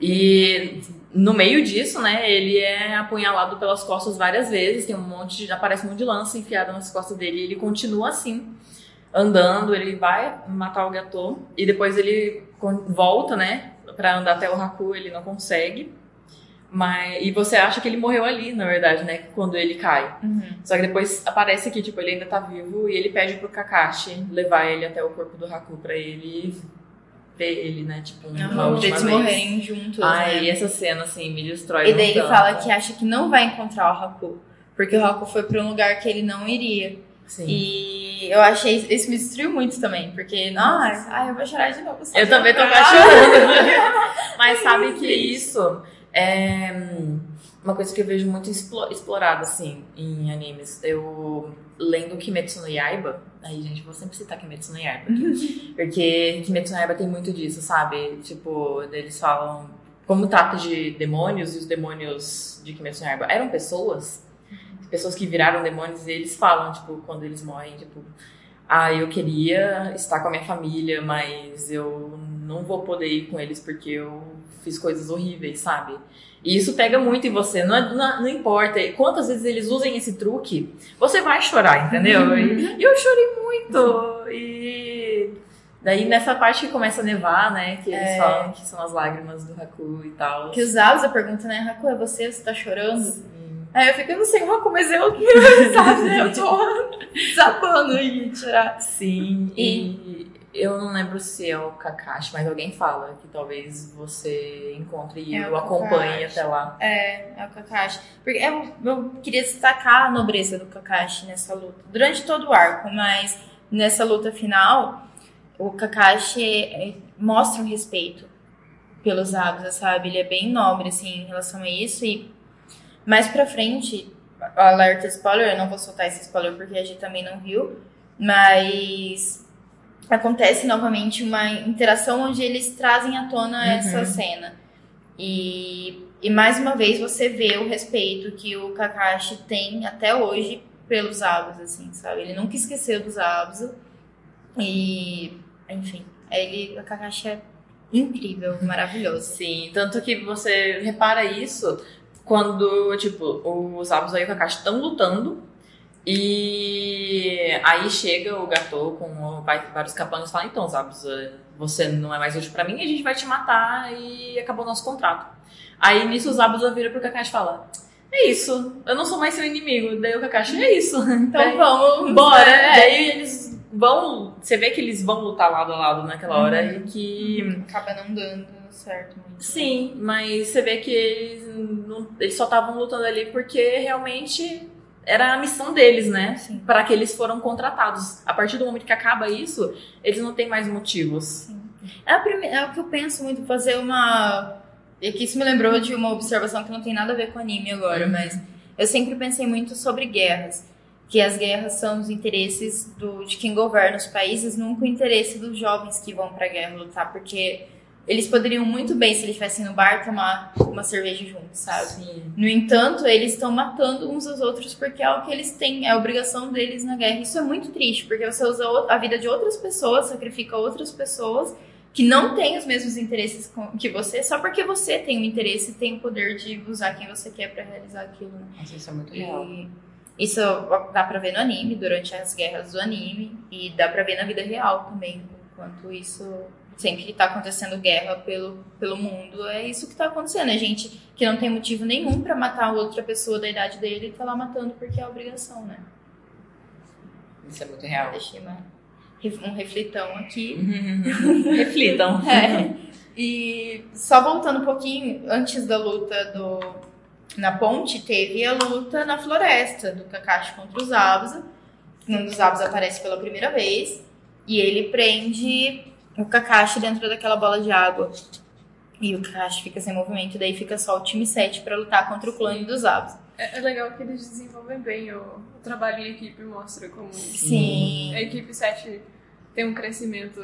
E no meio disso, né, ele é apunhalado pelas costas várias vezes, tem um monte de, aparece um monte de lança enfiada nas costas dele e ele continua assim, andando, ele vai matar o Gatô e depois ele volta, né, pra andar até o Haku, ele não consegue. Mas, e você acha que ele morreu ali, na verdade, né, quando ele cai. Uhum. Só que depois aparece que, tipo, ele ainda tá vivo e ele pede pro Kakashi levar ele até o corpo do Haku pra ele ver ele, né, tipo, Uhum, pra última eles vez. morrerem juntos, Ai, né? e essa cena, assim, me destrói E daí ele fala que acha que não vai encontrar o Haku. Porque o Haku foi pra um lugar que ele não iria. Sim. E eu achei. Isso me destruiu muito também. Porque, nossa, ai, eu vou chorar de novo. Eu também tô Ah! chorando. Mas sabe que isso é uma coisa que eu vejo muito explo- explorada, assim, em animes. Eu lendo Kimetsu no Yaiba, aí, gente, vou sempre citar Kimetsu no Yaiba aqui, porque Kimetsu no Yaiba tem muito disso, sabe? Tipo, eles falam como trata de demônios, e os demônios de Kimetsu no Yaiba eram pessoas, pessoas que viraram demônios, e eles falam, tipo, quando eles morrem, tipo, ah, eu queria estar com a minha família, mas eu não vou poder ir com eles porque eu fiz coisas horríveis, sabe? E isso pega muito em você, não, é- não, não importa quantas vezes eles usem esse truque, você vai chorar, entendeu? E, e eu chorei muito. E daí nessa parte que começa a nevar, né? Que eles É. falam que são as lágrimas do Haku e tal. Que os Zabuza pergunta, né? Haku, é você? Você tá chorando? Sim. Aí eu fico, eu não sei, Haku, mas eu que sabe, né? Eu tô desabando e chorar. Sim, e eu não lembro se é o Kakashi, mas alguém fala que talvez você encontre e É o o acompanhe até lá. É, é o Kakashi. Porque eu, eu queria destacar a nobreza do Kakashi nessa luta. Durante todo o arco, mas nessa luta final, o Kakashi é, mostra um respeito pelos Abusa, sabe? Ele é bem nobre, assim, em relação a isso. E mais pra frente, alerta spoiler, eu não vou soltar esse spoiler porque a gente também não viu, mas acontece novamente uma interação onde eles trazem à tona Uhum. essa cena. E, e mais uma vez você vê o respeito que o Kakashi tem até hoje pelos Abusa, assim, sabe? Ele nunca esqueceu dos Abusa. E, enfim, ele, o Kakashi é incrível, maravilhoso. Sim, tanto que você repara isso quando, tipo, os Abusa e o Kakashi estão lutando e aí chega o Gatô com vários capangas e fala, então, Zabuza, você não é mais útil pra mim, a gente vai te matar e acabou o nosso contrato. Aí nisso o Zabuza vira pro Kakashi e fala, é isso, eu não sou mais seu inimigo. Daí o Kakashi, é isso. Então Daí- vamos. Bora! É. Daí eles vão. Você vê que eles vão lutar lado a lado naquela hora Uhum. e que. Acaba não dando certo muito. Sim, mas você vê que eles, não- eles só estavam lutando ali porque realmente era a missão deles, né? Sim. Para que eles foram contratados. A partir do momento que acaba isso, eles não têm mais motivos. É, a prime- é o que eu penso muito, fazer uma. E que isso me lembrou de uma observação que não tem nada a ver com anime agora, Uhum. mas eu sempre pensei muito sobre guerras. Que as guerras são os interesses do, de quem governa os países, nunca o interesse dos jovens que vão pra guerra lutar, porque eles poderiam muito bem, se eles estivessem no bar, tomar uma cerveja juntos, sabe? Sim. No entanto, eles estão matando uns aos outros porque é o que eles têm, é a obrigação deles na guerra. Isso é muito triste, porque você usa o- a vida de outras pessoas, sacrifica outras pessoas que não têm os mesmos interesses que você, só porque você tem o interesse e tem o poder de usar quem você quer pra realizar aquilo. Né? Isso é muito real. E isso dá pra ver no anime, durante as guerras do anime, e dá pra ver na vida real também, enquanto isso sempre que tá acontecendo guerra pelo, pelo mundo, é isso que tá acontecendo. É gente que não tem motivo nenhum pra matar outra pessoa da idade dele e tá lá matando porque é obrigação, né? Isso é muito real. Deixei uma, um reflitão aqui. Reflitam. É. E só voltando um pouquinho, antes da luta do, na ponte, teve a luta na floresta do Kakashi contra os Abusa. Um dos Abusa aparece pela primeira vez e ele prende o Kakashi dentro daquela bola de água. E o Kakashi fica sem movimento, daí fica só o time 7 pra lutar contra o clone dos Abusa. É, é legal que eles desenvolvem bem o, o trabalho em equipe, mostra como Sim. a equipe 7 tem um crescimento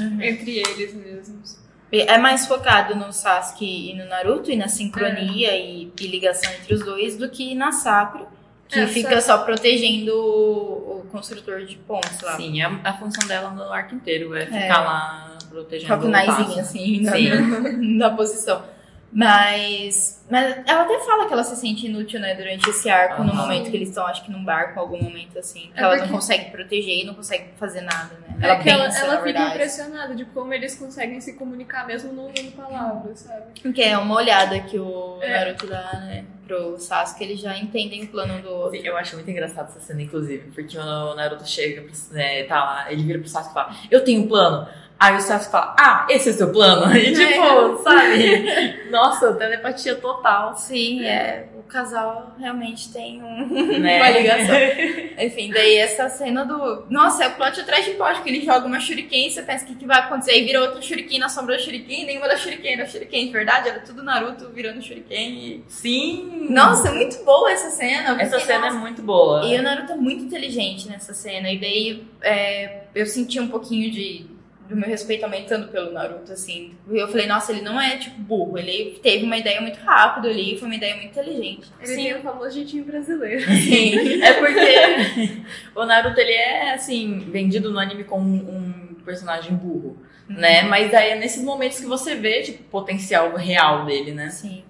Uhum. entre eles mesmos. É mais focado no Sasuke e no Naruto e na sincronia e, e ligação entre os dois do que na Sakura, que É, fica só protegendo o, o construtor de pontos lá. Sim, a, a função dela no arco inteiro é ficar É. lá protegendo o passo. assim, na, na posição. Mas, mas ela até fala que ela se sente inútil, né, durante esse arco, no Aham. momento que eles estão, acho que num barco, algum momento assim. Que É ela porque- não consegue proteger e não consegue fazer nada, né? É Ela ela, pensa, ela na fica impressionada de como eles conseguem se comunicar mesmo não usando palavras, sabe? Que é uma olhada que o É. Naruto dá, né, pro Sasuke, eles já entendem o plano do outro. Sim, Eu acho muito engraçado essa cena, inclusive, porque o Naruto chega, né, tá lá, ele vira pro Sasuke e fala, eu tenho um plano. Aí o Sasuke fala, ah, esse é seu plano? E tipo, sabe? Nossa, telepatia total. Sim, é. O casal realmente tem um- Né? uma ligação. Enfim, daí essa cena do. Nossa, é o plot atrás de plot, que ele joga uma shuriken, você pensa o que, que vai acontecer, aí vira outra shuriken na sombra da shuriken, nenhuma da shuriken era shuriken, de verdade, era tudo Naruto virando shuriken. E... Sim! Nossa, é muito boa essa cena. Essa porque, cena nossa, é muito boa. E o Naruto é muito inteligente nessa cena. E daí é, eu senti um pouquinho de do meu respeito aumentando pelo Naruto, assim. Eu falei, nossa, ele não é, tipo, burro. Ele teve uma ideia muito rápida ali, foi uma ideia muito inteligente. Ele tem o famoso jeitinho brasileiro. Sim. É porque o Naruto, ele é, assim, vendido no anime como um, personagem burro, né? Mas aí é nesses momentos que você vê, tipo, o potencial real dele, né? Sim.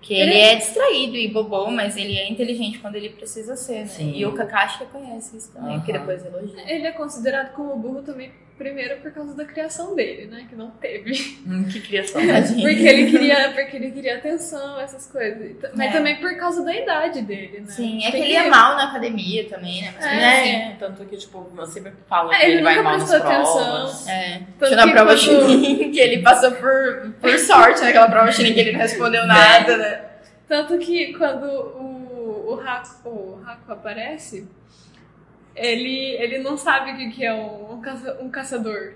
Que ele é distraído e bobão, mas ele é inteligente quando ele precisa ser, né? Sim. E o Kakashi reconhece isso também, que Aham. depois elogia. Ele é considerado como burro também, primeiro por causa da criação dele, né? Que não teve. Hum, que criação. Tadinho. Porque ele queria, porque ele queria atenção, essas coisas. Mas É. também por causa da idade dele, né? Sim, é que ele é mal na academia também, né? Mas É, né? Tanto que, tipo, eu sempre falo É, que ele ele, vai nunca mal nas prestou provas. É, Tanto tinha na que prova quando- Chunin, que ele passou por, por sorte naquela prova Chunin, que ele não respondeu nada, né? Tanto que quando o, o, Haku, o Haku aparece, ele, ele não sabe o que que é um, um, caça- um caçador.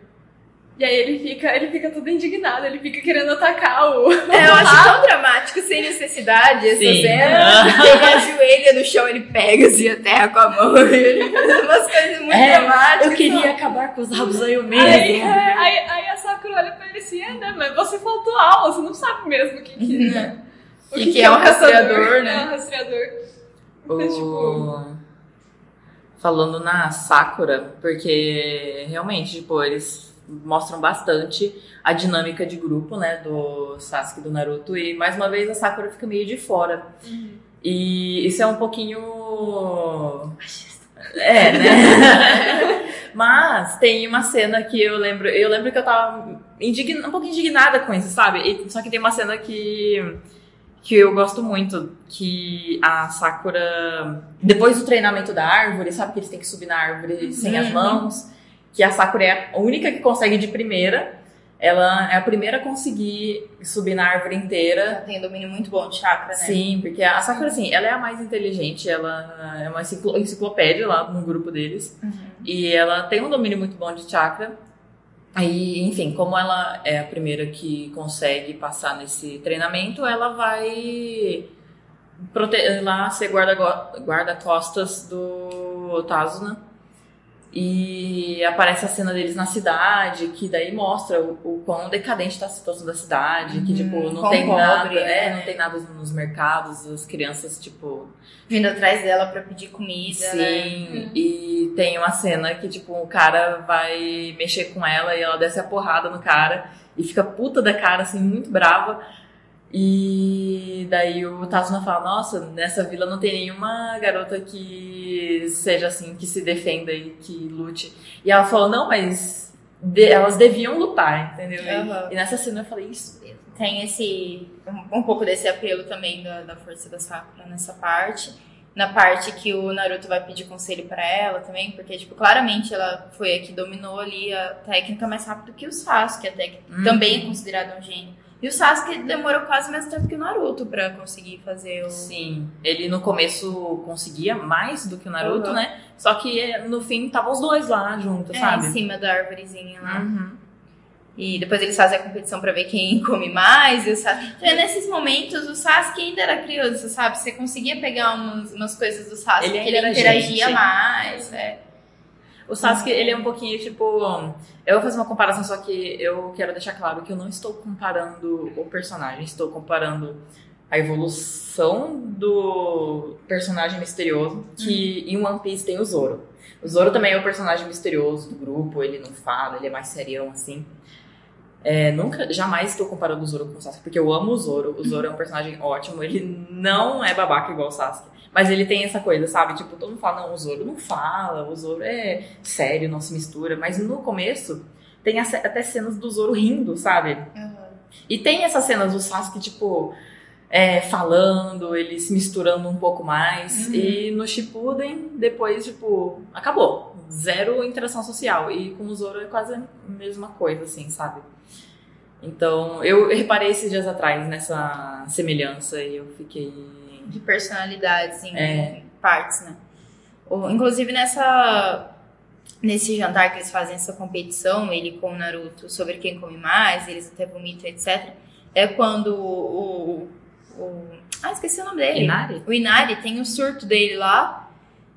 E aí ele fica, ele fica todo indignado, ele fica querendo atacar o. É, eu acho tão dramático, sem necessidade, essa Sim. cena. Ele ajoelha no chão, ele pega assim a terra com a mão, ele faz umas coisas muito É, dramáticas. Eu queria acabar com os rabos aí eu mesmo. Aí, é, aí, aí a Sakura olha pra ele assim, é, né? Mas você faltou aula, você não sabe mesmo o que, que, Né? o E que é um rastreador, né? É um rastreador. Mas, tipo, O... Falando na Sakura, porque realmente, tipo, eles mostram bastante a dinâmica de grupo, né, do Sasuke e do Naruto, e mais uma vez a Sakura fica meio de fora. E isso é um pouquinho. É, né? Mas tem uma cena que eu lembro. Eu lembro que eu tava indigna, um pouco indignada com isso, sabe? E- só que tem uma cena que. Que eu gosto muito, que a Sakura, depois do treinamento da árvore, sabe que eles têm que subir na árvore sem as Uhum. mãos, que a Sakura é a única que consegue de primeira, ela é a primeira a conseguir subir na árvore inteira. Ela tem domínio muito bom de chakra, né? Sim, porque a Sakura, assim, ela é a mais inteligente, ela é uma enciclo- enciclopédia lá no grupo deles, Uhum. e ela tem um domínio muito bom de chakra. Aí, enfim, como ela é a primeira que consegue passar nesse treinamento, ela vai lá ser guarda- guarda-costas do Tazuna. E aparece a cena deles na cidade, que daí mostra o, o quão decadente tá a situação da cidade, que, tipo, não quão tem pobre, nada, né? é, não tem nada nos mercados, as crianças, tipo, Vindo atrás dela pra pedir comida, né? Sim, e tem uma cena que, tipo, o cara vai mexer com ela e ela desce a porrada no cara e fica puta da cara, assim, muito brava. E daí o Tazuna fala, nossa, nessa vila não tem nenhuma garota que seja assim, que se defenda e que lute. E ela falou, não, mas de- elas deviam lutar, entendeu? E- Aham. E, nessa cena eu falei, isso mesmo. Tem esse. Um, um pouco desse apelo também da, da força da Sakura nessa parte. Na parte que o Naruto vai pedir conselho pra ela também, porque, tipo, claramente ela foi a que dominou ali a técnica mais rápido que o Sasuke, até que Uhum. também é considerado um gênio. E o Sasuke demorou quase o mesmo tempo que o Naruto pra conseguir fazer o. Sim, ele no começo conseguia mais do que o Naruto, Uhum. né? Só que eh, no fim estavam os dois lá juntos, É, sabe? em cima da árvorezinha lá. Uhum. E depois eles fazem a competição pra ver quem come mais. E o Sasuke... Então, nesses momentos, o Sasuke ainda era criança, sabe? Você conseguia pegar umas, umas coisas do Sasuke Ele que ele interagia gente. mais. É. O Sasuke, ele é um pouquinho tipo. Eu vou fazer uma comparação, só que eu quero deixar claro que eu não estou comparando o personagem, estou comparando a evolução do personagem misterioso, que em One Piece tem o Zoro. O Zoro também é o personagem misterioso do grupo, ele não fala, ele é mais serião assim. É, nunca, jamais estou comparando o Zoro com o Sasuke, porque eu amo o Zoro. O Zoro é um personagem ótimo, ele não é babaca igual o Sasuke. Mas ele tem essa coisa, sabe? Tipo, todo mundo fala, não, o Zoro não fala, o Zoro é sério, não se mistura. Mas no começo, tem até cenas do Zoro rindo, sabe? E tem essas cenas do Sasuke, tipo, é, falando, ele se misturando um pouco mais. Uhum. E no Shippuden, depois, tipo, acabou. Zero interação social. E com o Zoro é quase a mesma coisa, assim, sabe? Então, eu reparei esses dias atrás nessa semelhança e eu fiquei... De personalidades em É. partes, né? Inclusive nessa. Nesse jantar que eles fazem essa competição, ele com o Naruto, sobre quem come mais, eles até vomitam, etc. É quando o. o, o- ah, esqueci o nome dele. Inari? O Inari tem o surto dele lá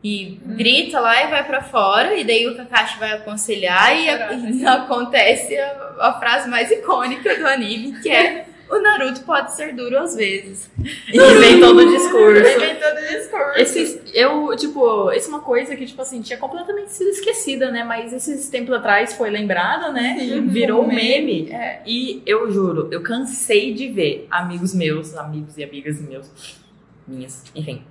e grita lá e vai pra fora, e daí o Kakashi vai aconselhar e, a- e acontece a, a frase mais icônica do anime, que é o Naruto pode ser duro às vezes. E vem todo o discurso. Vem todo o discurso. Esses, eu, tipo, isso é uma coisa que, tipo assim, tinha completamente sido esquecida, né? Mas esses tempos atrás foi lembrada, né? E virou um meme. É. E eu juro, eu cansei de ver amigos meus, amigos e amigas meus, minhas, enfim,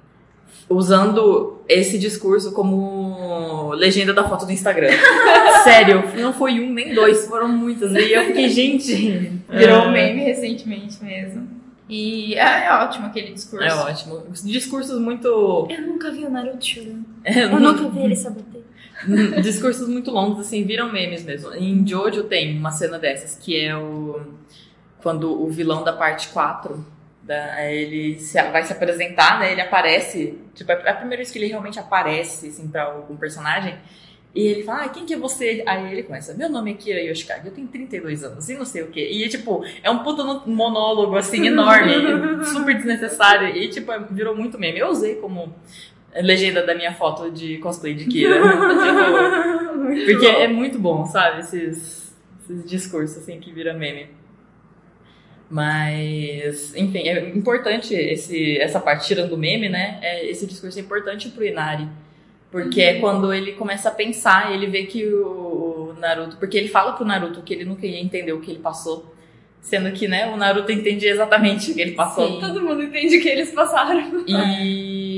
usando esse discurso como legenda da foto do Instagram. Sério, não foi um nem dois, foram muitas. E eu fiquei, gente. Virou é, um meme recentemente mesmo. E é, é ótimo aquele discurso. É ótimo. Discursos muito. Eu nunca vi o Naruto chorando. é, Eu nunca vi ele sabater. discursos muito longos, assim, viram memes mesmo. Em Jojo tem uma cena dessas, que é o. Quando o vilão da parte 4, da, ele se- vai se apresentar, né? Ele aparece. Tipo, é a primeira vez que ele realmente aparece, assim, pra algum personagem. E ele fala, ah, quem que é você? Aí ele começa, meu nome é Kira Yoshikage, eu tenho 32 anos e não sei o quê. E, tipo, é um puta no- monólogo, assim, enorme, super desnecessário. E, tipo, virou muito meme. Eu usei como legenda da minha foto de cosplay de Kira. tipo, porque é muito bom, sabe? Esses, esses discursos, assim, que vira meme. Mas, enfim, é importante esse, essa parte, tirando o meme, né? É, esse discurso é importante pro Inari. Porque é quando ele começa a pensar, ele vê que o, o Naruto. Porque ele fala pro Naruto que ele nunca ia entender o que ele passou. Sendo que, né, o Naruto entendia exatamente o que ele passou. Sim. Todo mundo entende o que eles passaram. E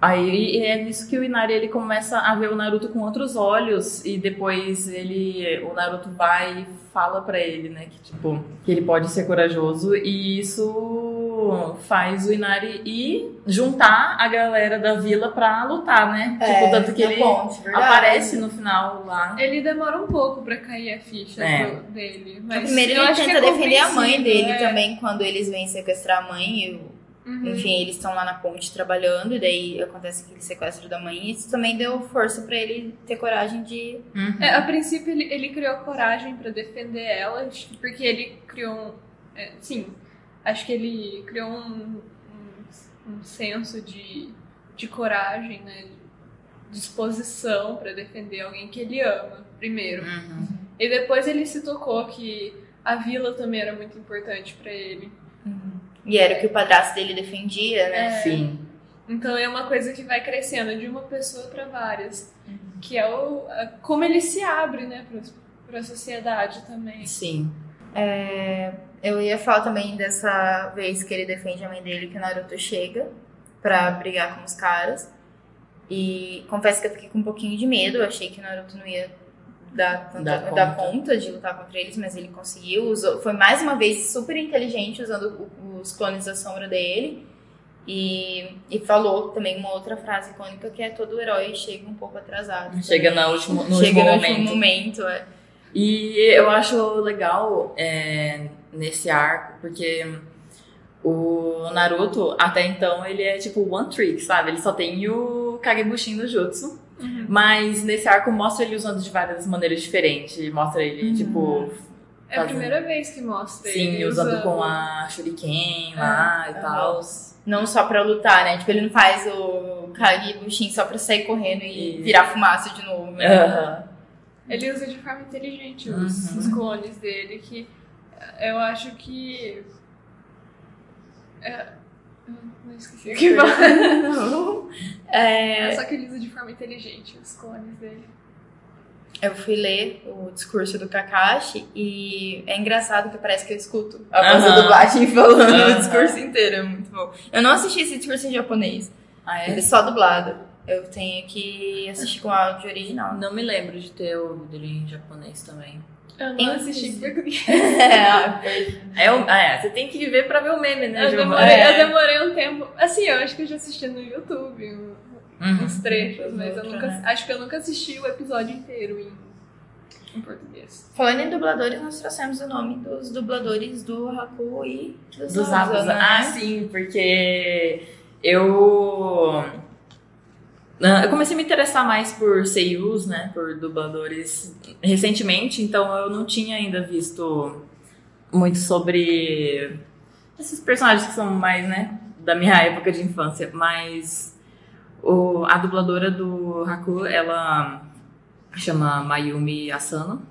aí é nisso que o Inari ele começa a ver o Naruto com outros olhos e depois ele o Naruto vai e fala pra ele, né, que tipo, que ele pode ser corajoso e isso faz o Inari ir juntar a galera da vila pra lutar, né? É, tipo, tanto que ele ponte, verdade. aparece no final lá. Ele demora um pouco pra cair a ficha É. do- dele. Mas Primeiro ele que tenta é defender a mãe dele é. também quando eles vêm sequestrar a mãe. E, o- Uhum. Enfim, eles estão lá na ponte trabalhando e daí acontece aquele sequestro da mãe. E isso também deu força pra ele ter coragem de. Uhum. É, a princípio ele, ele criou coragem pra defender ela, porque ele criou um. é, sim, acho que ele criou um, um, um senso de, de coragem, né? Disposição pra defender alguém que ele ama, primeiro. Uhum. E depois ele se tocou que a vila também era muito importante pra ele. E era o que o padrasto dele defendia, né? É. Sim. Então é uma coisa que vai crescendo de uma pessoa pra várias. Que é o, a- como ele se abre, né, pra, pra sociedade também. Sim. É, eu ia falar também dessa vez que ele defende a mãe dele, que o Naruto chega pra brigar com os caras. E confesso que eu fiquei com um pouquinho de medo, eu achei que o Naruto não ia dar, tanta- Dar dar conta. conta de lutar contra eles, mas ele conseguiu. Usou, foi mais uma vez super inteligente usando os clones da sombra dele. E, e falou também uma outra frase icônica que é todo herói chega um pouco atrasado. Chega no último, no chega último no momento. último momento. É. E eu acho legal é, nesse arco, porque o Naruto, até então, ele é tipo one trick, sabe? Ele só tem o Kagebushin no Jutsu. Uhum. Mas nesse arco mostra ele usando de várias maneiras diferentes. Mostra ele, tipo, É a primeira vez que mostra sim, ele usando com a Shuriken lá e Aham. tal. Não só pra lutar, né? Tipo, ele não faz o Kage Bushin só pra sair correndo e E- virar fumaça de novo. Né? Aham. Ele usa de forma inteligente os, Uhum. os clones dele, que eu acho que. É, eu não esqueci o que falar. É, Só que ele usa de forma inteligente os clones dele. eu fui ler o discurso do Kakashi e é engraçado que parece que eu escuto a voz da Aham. dublagem falando Aham. o discurso inteiro. É muito bom. Eu não assisti esse discurso em japonês, Ah, ele é? é só dublado. Eu tenho que assistir com áudio original. Não me lembro de ter ouvido ele em japonês também. Eu não assisti em português. É, É, ah, é, você tem que ver pra ver o meme, né, Eu demorei, É. eu demorei um tempo. Assim, eu acho que eu já assisti no YouTube um- Uhum. uns trechos, mas eu nunca. né? Acho que eu nunca assisti o episódio inteiro em, em português. Falando em dubladores, nós trouxemos o nome dos dubladores do Haku e dos, Dos Zabuza. né? Ah, sim, porque eu. Ah, Eu comecei a me interessar mais por seiyus, né? Por dubladores recentemente, então eu não tinha ainda visto muito sobre esses personagens que são mais, né? Da minha época de infância. Mas o, a dubladora do Haku, ela chama Mayumi Asano.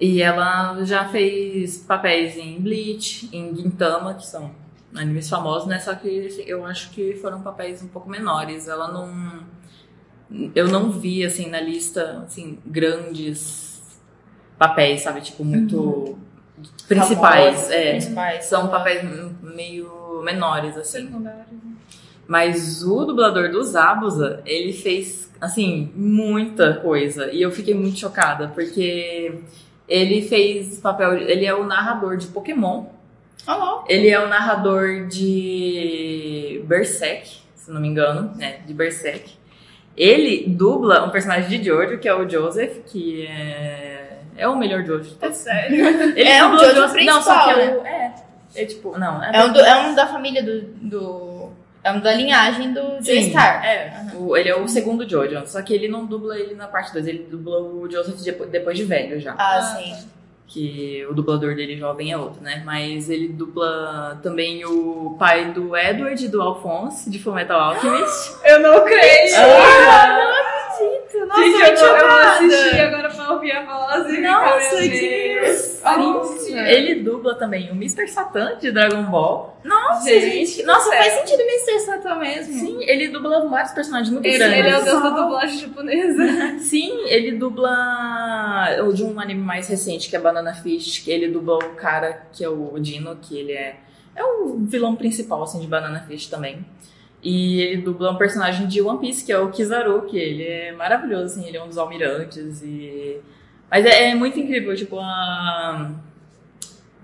E ela já fez papéis em Bleach, em Gintama, que são animes famosos, né? Só que assim, eu acho que foram papéis um pouco menores. Ela não. Eu não vi, assim, na lista, assim, grandes papéis, sabe? Tipo, muito. Principais. Famosos, é. principais. São papéis meio menores, assim. Secundários. né? Mas o dublador do Zabuza, ele fez, assim, muita coisa. E eu fiquei muito chocada, porque ele fez papel. Ele é o narrador de Pokémon. Alô? Ele é o narrador de Berserk, se não me engano, né? De Berserk. Ele dubla um personagem de Jojo, que é o Joseph, que é. É o melhor Jojo de É sério. Ele É o dubla Jojo Joseph- Não, só que é principal, o. É. É tipo. Não, É um, do- é um da família do. do é um da linhagem do J-Star. É, o- ele é o segundo Jojo, só que ele não dubla ele na parte 2, ele dubla o Joseph depo- depois de velho já. Ah, Ah, sim. Que o dublador dele jovem é outro, né? Mas ele dupla também o pai do Edward e do Alphonse, de Fullmetal Alchemist. Eu não creio! Nossa, Gente, eu, eu vou assistir agora pra ouvir a voz e Nossa, que Deus. Nossa. Ele dubla também o Mr. Satan de Dragon Ball. Nossa, Gente, gente. Nossa, sério. faz sentido Mr. Satan mesmo. Sim, ele dubla vários personagens muito Ele, grandes. ele é o deus da dublagem japonesa. Sim, ele dubla o de um anime mais recente, que é Banana Fish, que ele dubla o cara que é o Dino, que ele é é o vilão principal assim de Banana Fish também. E ele dubla um personagem de One Piece, que é o Kizaru, que ele é maravilhoso, assim, ele é um dos almirantes e mas é, é muito incrível, tipo, a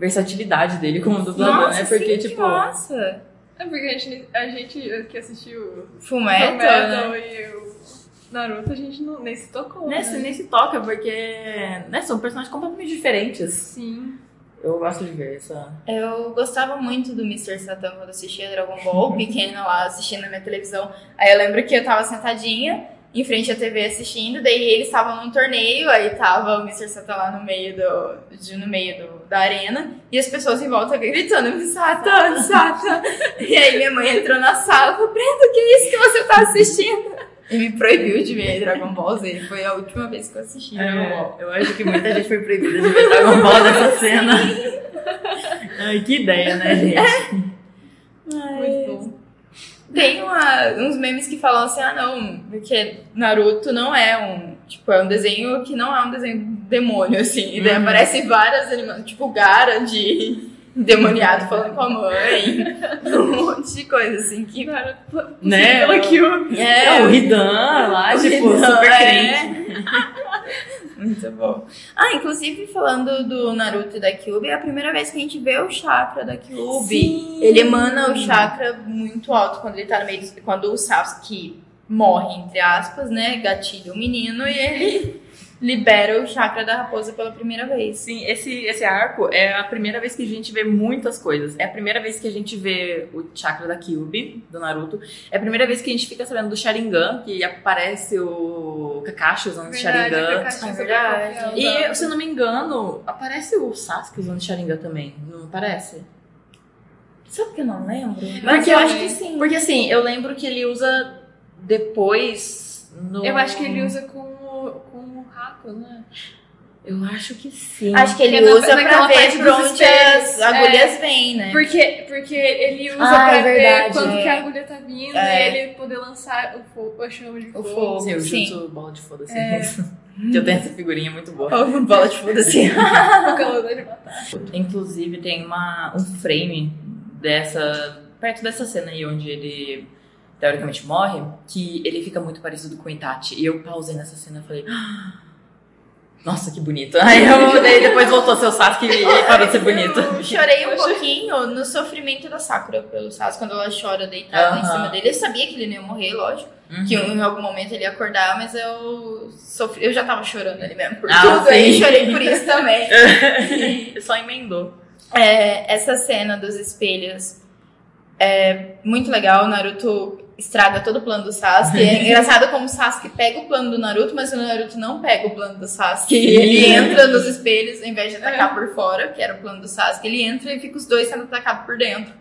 versatilidade dele como dublador, Nossa, né? Porque, sim, tipo. massa. É porque a gente, a gente que assistiu Full o Metal, Metal né? e o Naruto, a gente não, nem se tocou. Né, né? você nem se toca, porque né, são personagens completamente diferentes. Sim. Eu gosto de ver essa. Eu gostava muito do Mr. Satan quando assistia Dragon Ball, pequena lá, assistindo na minha televisão. Aí eu lembro que eu tava sentadinha em frente à TV assistindo, daí eles estavam num torneio, aí tava o Mr. Satan lá no meio do, de- no meio do- da arena, e as pessoas em volta gritando, Satan, Satan. e aí minha mãe entrou na sala e falou, Brenda, o que é isso que você tá assistindo? E me proibiu de ver Dragon Ball Z. Foi a última vez que eu assisti Dragon Ball. É, eu acho que muita gente foi proibida de ver Dragon Ball nessa cena. Ai, que ideia, né, gente? Muito bom. Tem uma- uns memes que falam assim, ah não, porque Naruto não é um. Tipo, é um desenho que não é um desenho demônio, assim. E daí Uhum. aparecem várias animações, tipo Gara de demoniado falando com a mãe. Um monte de coisa, assim, que. Naruto, Né? pela Kyuubi. É, o Hidan lá, O tipo, Hidan, super é. crente. Muito bom. Ah, inclusive falando do Naruto e da Kyuubi, é a primeira vez que a gente vê o chakra da Kyuubi. Sim. Ele emana o chakra muito alto quando ele tá no meio do, quando o Sasuke morre, entre aspas, né? Gatilha o menino e ele libera o chakra da raposa pela primeira vez. Sim, esse, esse arco é a primeira vez que a gente vê muitas coisas. É a primeira vez que a gente vê o chakra da Kyuubi, do Naruto. É a primeira vez que a gente fica sabendo do Sharingan, que aparece o Kakashi usando o Verdade, Sharingan. Kakashi É verdade. E, se eu não me engano, aparece o Sasuke usando Sharingan também, não aparece? Sabe que eu não lembro? Porque Mas eu eu acho que sim. Porque assim, eu lembro que ele usa depois no... Eu acho que ele usa com o, com o Rato, né? Eu acho que sim. Acho que ele é na- usa pra naquela ver onde as agulhas vêm, né? Porque, porque ele usa Ah, pra é verdade, ver quando é. que a agulha tá vindo É. e ele poder lançar o, fogo, a chama de O fogo. fogo. Sim, o Sim. jutsu bola de foda-se. É. que eu tenho essa figurinha muito boa. Bola de foda assim. O calor de matar. Inclusive tem uma, um frame dessa. perto dessa cena aí onde ele teoricamente morre, que ele fica muito parecido com o Itachi. E eu pausei nessa cena e falei. "Ah, Nossa, que bonito. Aí eu daí depois voltou o Sasuke e parou de ser bonito. Eu chorei um pouquinho no sofrimento da Sakura pelo Sasuke, quando ela chora deitada em Aham. cima dele. Eu sabia que ele não ia morrer, lógico. Uhum. Que em algum momento ele ia acordar, mas eu sofri, eu já tava chorando ali mesmo por Ah, tudo, aí chorei por isso também. Só emendou. É, essa cena dos espelhos é muito legal. O Naruto estraga todo o plano do Sasuke. É engraçado como o Sasuke pega o plano do Naruto, mas o Naruto não pega o plano do Sasuke. Ele entra nos espelhos, ao invés de atacar por fora, que era o plano do Sasuke, ele entra e fica os dois sendo atacados por dentro.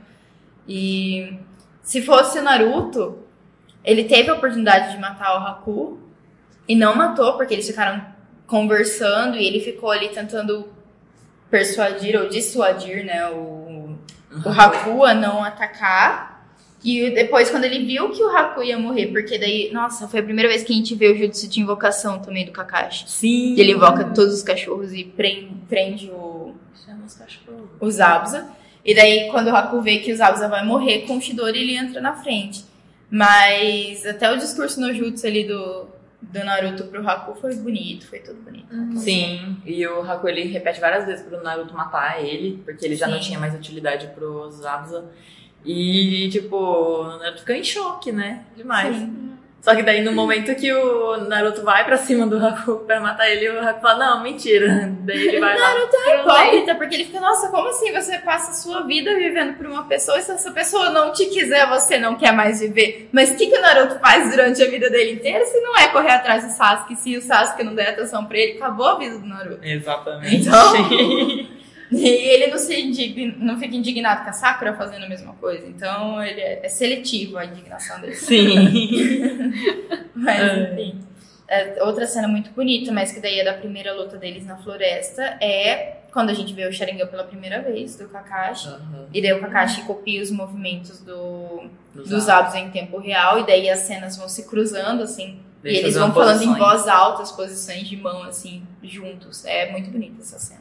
E se fosse o Naruto, ele teve a oportunidade de matar o Haku e não matou, porque eles ficaram conversando e ele ficou ali tentando persuadir ou dissuadir, né, o, o Haku a não atacar. E depois, quando ele viu que o Haku ia morrer, porque daí, nossa, foi a primeira vez que a gente vê o jutsu de invocação também do Kakashi. Sim. E ele invoca todos os cachorros e prende, prende o, Chama os cachorros. o Zabuza. E daí, quando o Haku vê que o Zabuza vai morrer com o Chidori, ele entra na frente. Mas até o discurso no jutsu ali do, do Naruto pro Haku foi bonito, foi tudo bonito. Sim, e o Haku ele repete várias vezes pro Naruto matar ele, porque ele já não Sim. tinha mais utilidade pro Zabuza. E, tipo, o Naruto fica em choque, né? Demais. Sim. Só que daí no momento que o Naruto vai pra cima do Haku pra matar ele, o Haku fala, não, mentira. Daí ele vai lá. hipócrita, porque ele fica, nossa, como assim você passa a sua vida vivendo por uma pessoa e se essa pessoa não te quiser, você não quer mais viver? Mas o que, que o Naruto faz durante a vida dele inteira se não é correr atrás do Sasuke? Se o Sasuke não der atenção pra ele, acabou a vida do Naruto. Exatamente. Então- E ele não, se indigna, não fica indignado com a Sakura fazendo a mesma coisa. Então ele é, é seletivo a indignação dele. Sim. Mas, É. enfim. É, outra cena muito bonita, mas que daí é da primeira luta deles na floresta, é quando a gente vê o Sharingan pela primeira vez, do Kakashi. E daí o Kakashi copia os movimentos do, dos abos em tempo real, e daí as cenas vão se cruzando, assim, e eles vão falando em voz alta as posições de mão, assim, juntos. É muito bonita essa cena.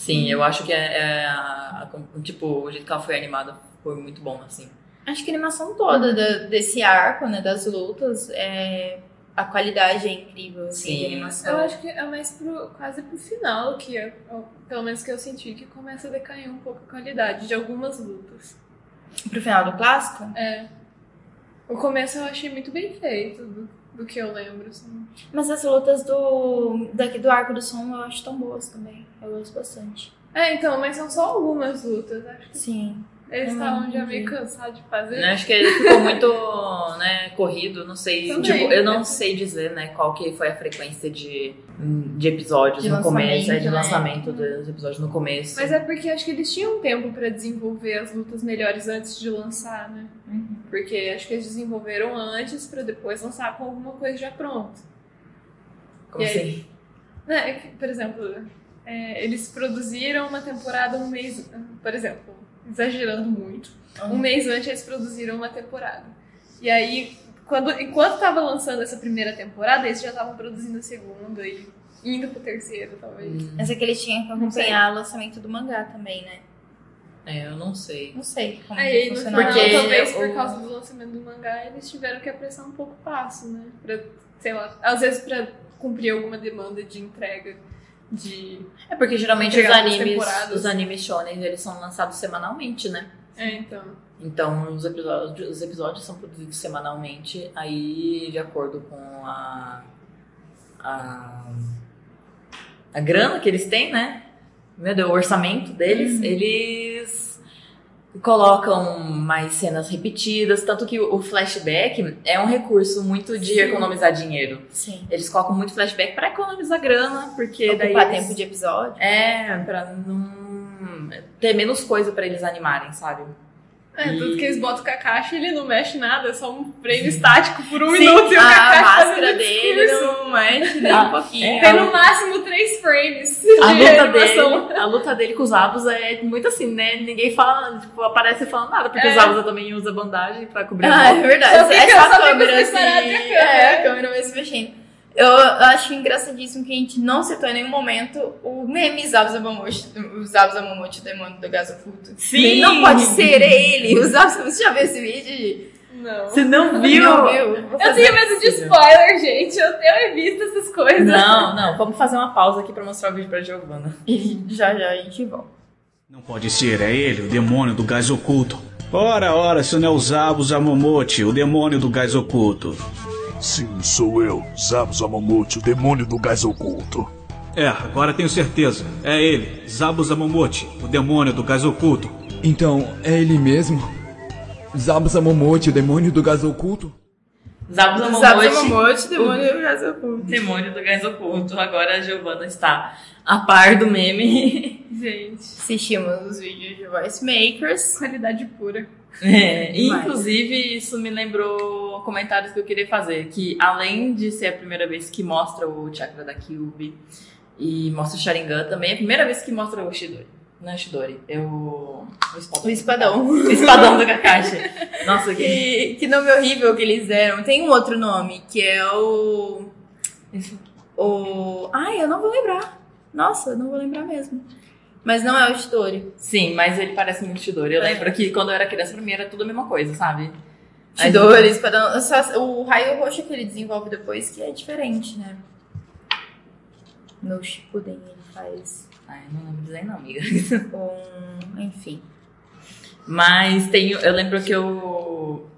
Sim, eu acho que é, é a- a- tipo, o jeito que ela foi animada foi muito bom, assim. Acho que a animação toda da- desse arco, né, das lutas, é, a qualidade é incrível, assim, Sim. de animação. Eu acho que é mais pro, quase pro final que, é, pelo menos que eu senti, que começa a decair um pouco a qualidade de algumas lutas. Pro final do clássico? É. O começo eu achei muito bem feito, do, do que eu lembro, assim. Mas as lutas do, daqui do Arco do Som eu acho tão boas também. Eu gosto bastante. É, então, mas são só algumas lutas. Acho que Sim. eles estavam já meio cansados de fazer. Eu acho que ele ficou muito, né, corrido, não sei, Também. tipo, eu não sei dizer, né, qual que foi a frequência de, de episódios De no começo, é, de lançamento, né? lançamento dos episódios no começo. Mas é porque acho que eles tinham tempo pra desenvolver as lutas melhores antes de lançar, né? Uhum. Porque acho que eles desenvolveram antes pra depois lançar com alguma coisa já pronta. Como e aí? assim? Né, é por exemplo, é, eles produziram uma temporada um mês, por exemplo, exagerando muito, um mês antes eles produziram uma temporada. E aí, quando, enquanto tava lançando essa primeira temporada, eles já estavam produzindo a segunda e indo pro terceiro, talvez. Hum, Mas é que eles tinham que acompanhar o lançamento do mangá também, né? é, eu não sei. Não sei como Aí, que Porque talvez por causa do lançamento do mangá, eles tiveram que apressar um pouco o passo, né? Pra, sei lá, às vezes pra cumprir alguma demanda de entrega de... É porque geralmente os animes, os animes shonen, eles são lançados semanalmente, né? É, então... Então, os episódios, os episódios são produzidos semanalmente, aí de acordo com a, a, a grana que eles têm, né? Meu Deus, o orçamento deles, eles colocam mais cenas repetidas, tanto que o flashback é um recurso muito de Sim. economizar dinheiro. Sim. Eles colocam muito flashback pra economizar grana, porque daí Ocupar eles- tempo de episódio. é, pra não ter menos coisa pra eles animarem, sabe? É, E- tanto que eles botam o Kakashi ele não mexe nada, é só um frame estático por um Sim, minuto e o a Kakashi máscara fazendo dele não mexe nem Ah, um pouquinho. é, Tem no máximo três frames de A luta, animação. dele, a luta dele com os Abus é muito assim, né? Ninguém fala, tipo, aparece falando nada, porque É. os Abus também usa bandagem pra cobrir a Ah, é verdade. Só fica- é só a câmera assim. É, a câmera vai se mexendo. Eu acho engraçadíssimo que a gente não citou em nenhum momento o meme Zabu Zabamochi, o Zabu Zabamochi, o demônio do gás oculto. Sim! Não pode ser ele! O Zabu Você já viu esse vídeo? Não. Você não viu? Não viu? Eu fazer- tenho medo de spoiler, gente. Eu, eu evito essas coisas. Não, não, vamos fazer uma pausa aqui pra mostrar o vídeo pra Giovana. E já já a gente volta. Não pode ser, é ele, o demônio do gás oculto. Ora, ora, se não é o Zabu Zamomote, o demônio do gás oculto. Sim, sou eu, Zabu Zamamote, o demônio do gás oculto. É, agora tenho certeza. É ele, Zabu Zamomote, o demônio do gás oculto. Então, é ele mesmo? Zabu Zamomote, o demônio do gás oculto? Zabu Zabu Zamomote, Zabamochi, demônio do gás oculto. demônio do gás oculto. Agora a Giovana está a par do meme. Gente, Assistimos os vídeos de Voice Makers. qualidade pura. É, inclusive, isso me lembrou comentários que eu queria fazer. Que além de ser a primeira vez que mostra o chakra da Kyuubi e mostra o Sharingan, também é a primeira vez que mostra o Shidori. Não é Shidori, é o. O espadão. O espadão. O espadão do Kakashi. Nossa, que. Que, que nome horrível que eles deram. Tem um outro nome, que é o. O. Ai, eu não vou lembrar. Nossa, eu não vou lembrar mesmo. Mas não é o Chidori. Sim, mas ele parece muito Shidori. Eu É. lembro que quando eu era criança, pra mim era tudo a mesma coisa, sabe? Chidori, espadão. O raio roxo que ele desenvolve depois que é diferente, né? No Shippuden ele faz Ai, não lembro dizer não, amiga. um. Enfim. Mas tenho, eu lembro que eu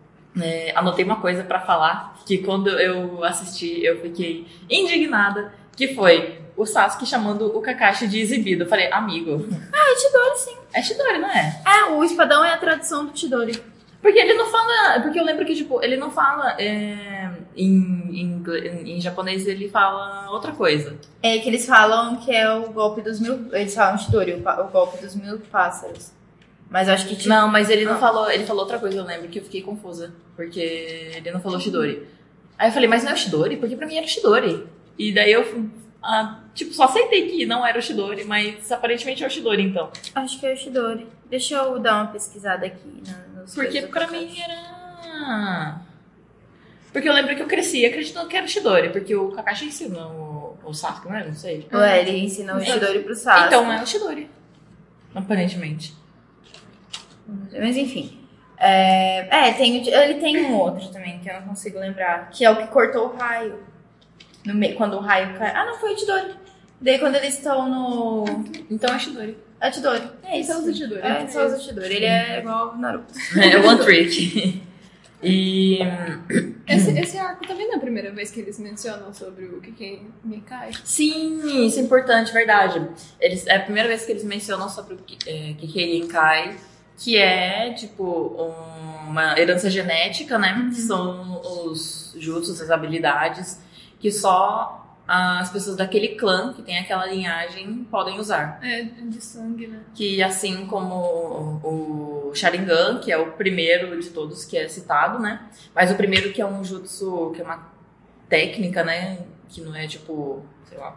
é, anotei uma coisa pra falar que quando eu assisti eu fiquei indignada, que foi o Sasuke chamando o Kakashi de exibido. Eu falei, amigo, É Chidori, sim. é Shidori, não é? É, o espadão é a tradução do Chidori. Porque ele não fala, porque eu lembro que tipo ele não fala é, em, em, em, japonês ele fala outra coisa. É que eles falam que é o golpe dos mil. Eles falam Chidori, o, o golpe dos mil pássaros. Mas acho que tipo, Não, mas ele não Ah. falou, ele falou outra coisa, eu lembro que eu fiquei confusa, porque ele não falou Shidori. Aí eu falei, mas não é o Shidori? Porque pra mim era o Shidori. E daí eu, ah, tipo, só aceitei que não era o Shidori, mas aparentemente é o Shidori então. Acho que é o Shidori. Deixa eu dar uma pesquisada aqui Porque pra mim era... Porque eu lembro que eu cresci acreditando que era o Shidori, porque o Kakashi ensinou o, o Sasuke, não é? Não sei. Ué, ele ensina o Shidori pro Sasuke. Então é o Shidori, aparentemente. Mas enfim. É, é, tem, ele tem um outro também que eu não consigo lembrar. Que é o que cortou o raio. no meio, quando o raio cai. Ah, não, foi o Chidori. Daí quando eles estão no. Então é Shidori. É Chidori. É isso. Só usa Chidori. É, só usa o Chidori. Ele é igual o Naruto. É One Trick. E. Esse, esse arco também não é a primeira vez que eles mencionam sobre o Kiken Mikai. Sim, isso é importante, verdade. Eles, é a primeira vez que eles mencionam sobre o Ki- é, Kikei Inkai, que é, tipo, um- uma herança genética, né? Que são os jutsus, as habilidades, que só as pessoas daquele clã, que tem aquela linhagem, podem usar. É, de sangue, né? Que assim como o o Sharingan, que é o primeiro de todos que é citado, né? Mas o primeiro que é um jutsu, que é uma técnica, né? Que não é tipo, sei lá.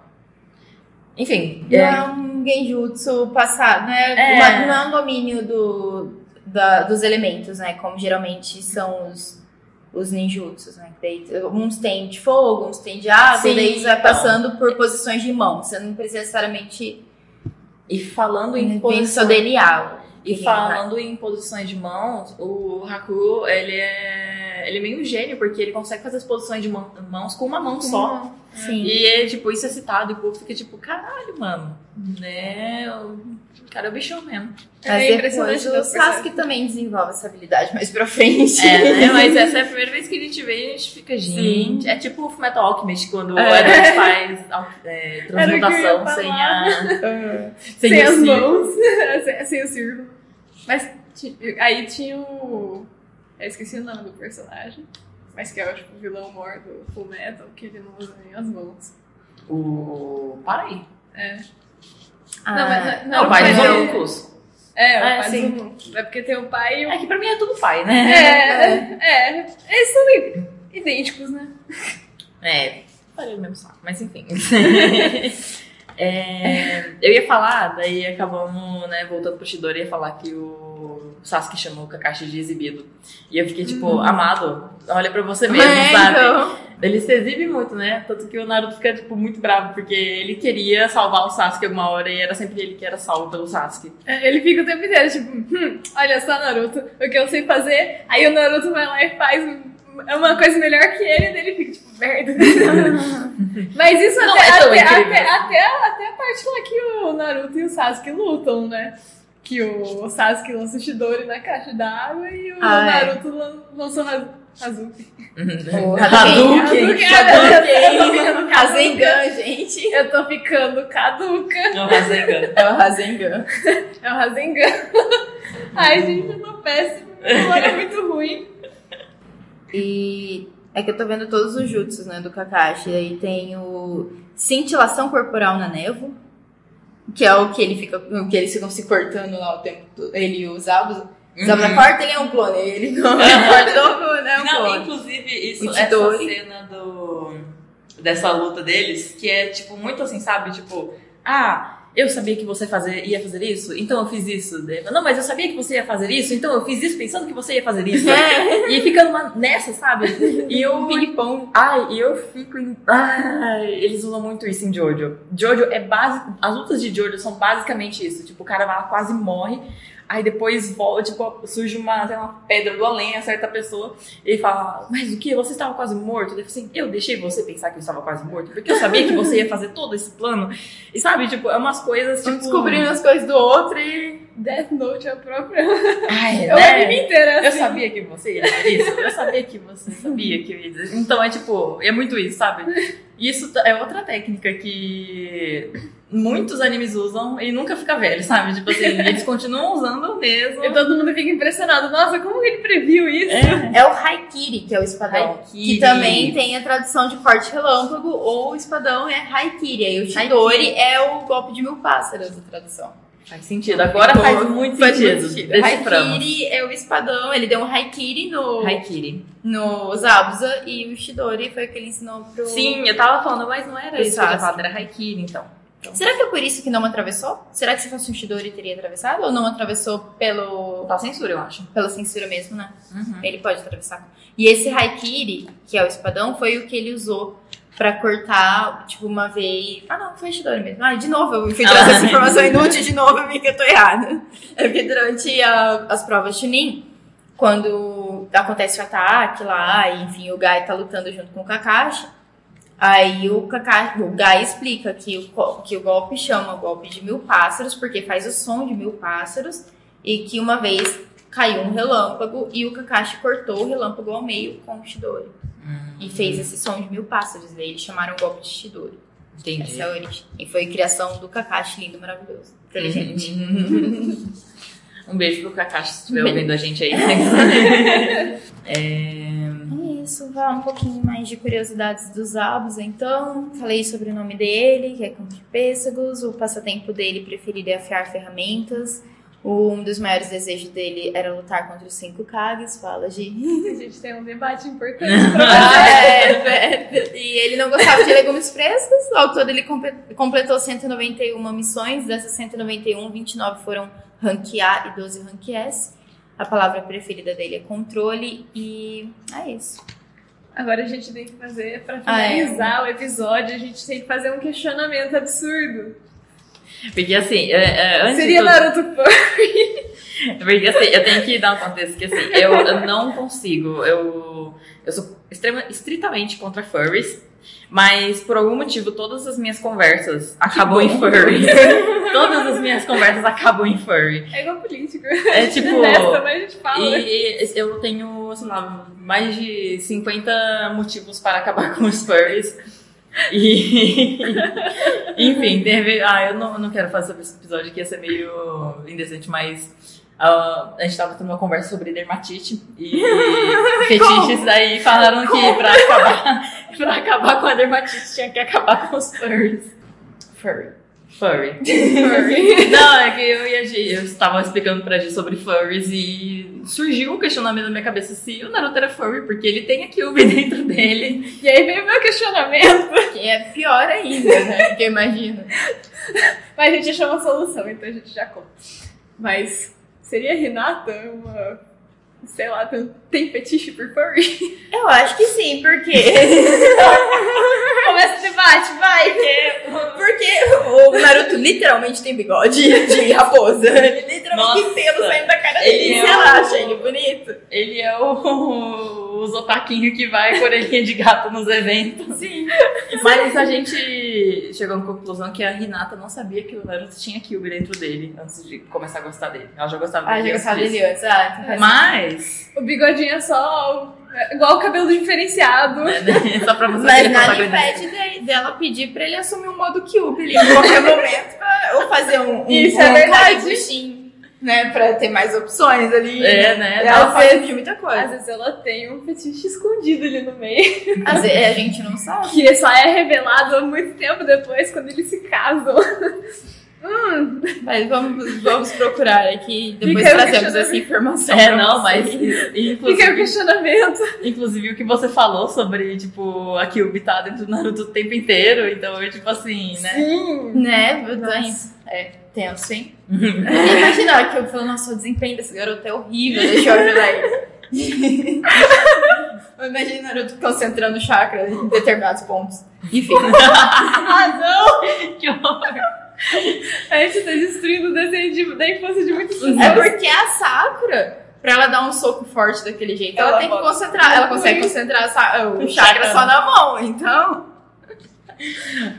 Enfim, Não é, é um genjutsu passado, né? É. Uma- não é um domínio do, da- dos elementos, né? Como geralmente são os, os ninjutsus, né? Daí, uns têm de fogo, uns têm de água, Sim, daí você vai então. passando por posições de mão. Você não precisa necessariamente e falando em tem posição, delinear. e falando em posições de mãos, o Haku, ele é ele é meio um gênio porque ele consegue fazer as posições de mão- mãos com uma mão só. Sim. E é, tipo, isso é citado e o povo fica tipo, caralho, mano. Né? O cara é o bichão mesmo. Mas É depois impressionante o Sasuke também desenvolve essa habilidade mais pra frente. É, né? Mas essa é a primeira vez que a gente vê e a gente fica, gente. É tipo o Fullmetal Alchemist, quando É. o Eren faz é, transmutação sem a. Sem, o as mãos. sem, sem o círculo. Mas aí tinha o. Eu esqueci o nome do personagem. Mas que é o tipo, vilão mor do Full Metal, que ele não usa nem as mãos. O. Para aí. É. Ah, Não, mas não, Não, o pai dos homúnculos. É, o É, pai sim. dos homúnculos. É porque tem o pai e o. É que pra mim é tudo pai, É, né? é, eles são idênticos, né? É. Parei no mesmo saco, mas enfim. É, eu ia falar, daí acabamos, né, voltando pro Shidori, ia falar que o Sasuke chamou o Kakashi de exibido. E eu fiquei tipo, amado, olha pra você mesmo, é, sabe? então. Ele se exibe muito, né? Tanto que o Naruto fica, tipo, muito bravo, porque ele queria salvar o Sasuke alguma hora e era sempre ele que era salvo pelo Sasuke. É, Ele fica o tempo inteiro, tipo, hum, olha só, Naruto, o que eu sei fazer. Aí o Naruto vai lá e faz um- é uma coisa melhor que ele, e daí ele fica, tipo, merda. Mas isso até, é até, até, até, até a parte lá que o Naruto e o Sasuke lutam, né? Que o Sasuke lança o Shidori na caixa d'água e o Ah, é. Naruto lan- lançou Haz- Hazuki. O Hadouken! Hadouken. Hadouken! Rasengan, gente. Eu tô ficando caduca. Não, Rasengan. É o Rasengan. É o Rasengan. Ai, gente, eu tô péssimo. O é muito ruim. E é que eu tô vendo todos os jutsus, né, do Kakashi. Aí tem o cintilação corporal na névoa, que é o que ele fica, o que eles ficam se cortando lá o tempo todo. Ele e os Uhum. corta, ele é um clone. Ele não corta, é um Não, clone. inclusive, isso, essa cena do, dessa luta deles, que é, tipo, muito assim, sabe? Tipo, ah, eu sabia que você fazer, ia fazer isso, então eu fiz isso. Daí, Não, mas eu sabia que você ia fazer isso, então eu fiz isso pensando que você ia fazer isso. E fica numa, nessa, sabe? E eu... Ping-pong. Ai, e eu fico em... Ai, eles usam muito isso em Jojo. Jojo é base... As lutas de Jojo são basicamente isso. Tipo, o cara vai lá, quase morre. Aí depois volta, tipo, surge uma, sei lá, uma pedra do além, a pessoa. E ele fala, mas o que? Você estava quase morto? Ele fala assim, eu deixei você pensar que eu estava quase morto, porque eu sabia que você ia fazer todo esse plano. E sabe, tipo, é umas coisas, tipo... descobrindo as coisas do outro e. Death Note é a própria. Ai, É o né? inteiro, Eu assim. sabia que você ia fazer isso. Eu sabia que você sabia que eu ia dizer. Então é tipo, é muito isso, sabe? Isso é outra técnica que muitos animes usam e nunca fica velho, sabe? Tipo assim, eles continuam usando mesmo. E todo mundo fica impressionado. Nossa, como que ele previu isso? É. É o Haikiri, que é o espadão. Haikiri. Que também tem a tradução de forte relâmpago, ou o espadão é Haikiri. Aí o Chidori é o golpe de mil pássaros, a tradução. Faz sentido. Agora faz muito Faz sentido. sentido. Haikiri é o espadão, ele deu um Haikiri no, Haikiri. no Zabuza e o Shidori foi o que ele ensinou pro. Sim, eu tava falando, mas não era isso que eu falado, era Haikiri, então. Será que é por isso que não atravessou? Será que se fosse um Shidori teria atravessado? Ou não atravessou pelo, Tá censura, eu acho. pela censura mesmo, né? Uhum. Ele pode atravessar. E esse Haikiri, que é o espadão, foi o que ele usou pra cortar, tipo, uma vez. Ah, não, foi Shidori mesmo. Ah, de novo, eu fui trazer essa informação inútil, de novo eu vi que eu tô errada. É porque durante a- as provas Chunin, quando acontece o ataque lá, e, enfim, o Gai tá lutando junto com o Kakashi, Aí o Kakashi, o Gai explica que o, que o golpe chama golpe de mil pássaros, porque faz o som de mil pássaros, e que uma vez caiu um relâmpago e o Kakashi cortou o relâmpago ao meio com o Shidori. E fez esse som de mil pássaros, daí eles chamaram o golpe de Shidori. Entendi. Essa é a origem. E foi criação do Kakashi lindo, maravilhoso. Inteligente. Um beijo pro Kakashi se estiver ouvindo a gente aí. é... Isso, falar um pouquinho mais de curiosidades dos Abus, então. Falei sobre o nome dele, que é de Pêssegos. O passatempo dele preferido é afiar ferramentas. Um dos maiores desejos dele era lutar contra os cinco Kages. Fala de. A gente tem um debate importante Ah, é, é. E ele não gostava de legumes frescos. Ao todo, ele completou 191 missões. Dessas 191, 29 foram rank A e 12 rank S. A palavra preferida dele é controle. E é isso. Agora a gente tem que fazer, pra Ah, é. finalizar o episódio, a gente tem que fazer um questionamento absurdo. Porque assim, é, é, antes Seria tudo, Naruto fã? Porque assim, eu tenho que dar um contexto que assim, eu, eu não consigo. Eu, eu sou extrema, estritamente contra furries, mas por algum motivo todas as minhas conversas acabam em furry. todas as minhas conversas acabam em furry. É igual político. É tipo. Nesta, mas a gente fala. E, e eu tenho, sei lá, mais de 50 motivos para acabar com os furries. E. Enfim, teve. Ah, eu não, não quero falar sobre esse episódio que ia ser meio indecente, mas. ah, a gente tava tendo uma conversa sobre dermatite e fetiches, daí falaram que pra acabar, pra acabar com a dermatite tinha que acabar com os furries. Furry. Furry. Não, é que eu e a Gi, eu estava explicando pra Gi sobre furries e surgiu um questionamento na minha cabeça se o Naruto era furry, porque ele tem a Kyuubi dentro dele. E aí veio o meu questionamento. Que é pior ainda, né? Que eu imagino. Mas a gente achou uma solução, então a gente já conta. Mas seria Renata uma. Sei lá, tem, fetiche por furry? Eu acho que sim, porque. Começa o debate, vai! Porque o Naruto literalmente tem bigode de raposa. Ele literalmente Nossa. tem pelo saindo da cara Ele dele. é Você um- acha ele bonito? Ele é o, o Zotaquinho que vai com orelhinha de gato nos eventos. Sim. Mas a gente chegou à conclusão que a Hinata não sabia que o Naruto tinha Kyuubi dentro dele antes de começar a gostar dele. Ela já gostava Ah, dele. já antes gostava dele antes. Ah, então Mas, O bigodinho é só. é igual o cabelo diferenciado. né, só pra você Mas nada protagonista. impede de- dela pedir pra ele assumir um modo Cube ali em qualquer momento. Pra, ou fazer um, um, Isso um é verdade. Kagebunshin, né? Pra ter mais opções ali. É, né? Ela Não, pode pedir muita Às coisa. vezes ela tem um fetiche escondido ali no meio. Às vezes a gente não sabe. Que só é revelado há muito tempo depois, quando eles se casam. hum, Mas vamos, vamos procurar aqui. Depois Fica trazemos essa informação. É, pra não, mas fica aí o questionamento. inclusive o que você falou sobre, tipo, a Kyuubi tá dentro do Naruto o tempo inteiro, então é tipo assim, né? Sim. Né? Eu tô indo. É, tenso, hein? Imagina que eu falo, nossa, o desempenho desse garoto é horrível, deixa eu ajudar ele. Imagina o Naruto concentrando chakra em determinados pontos. Enfim. Ah, não! que horror. A gente tá destruindo o desenho de- da infância de muitas pessoas. É porque a Sakura, pra ela dar um soco forte daquele jeito, ela, Ela tem que concentrar. Ela consegue concentrar o chakra só na mão, então.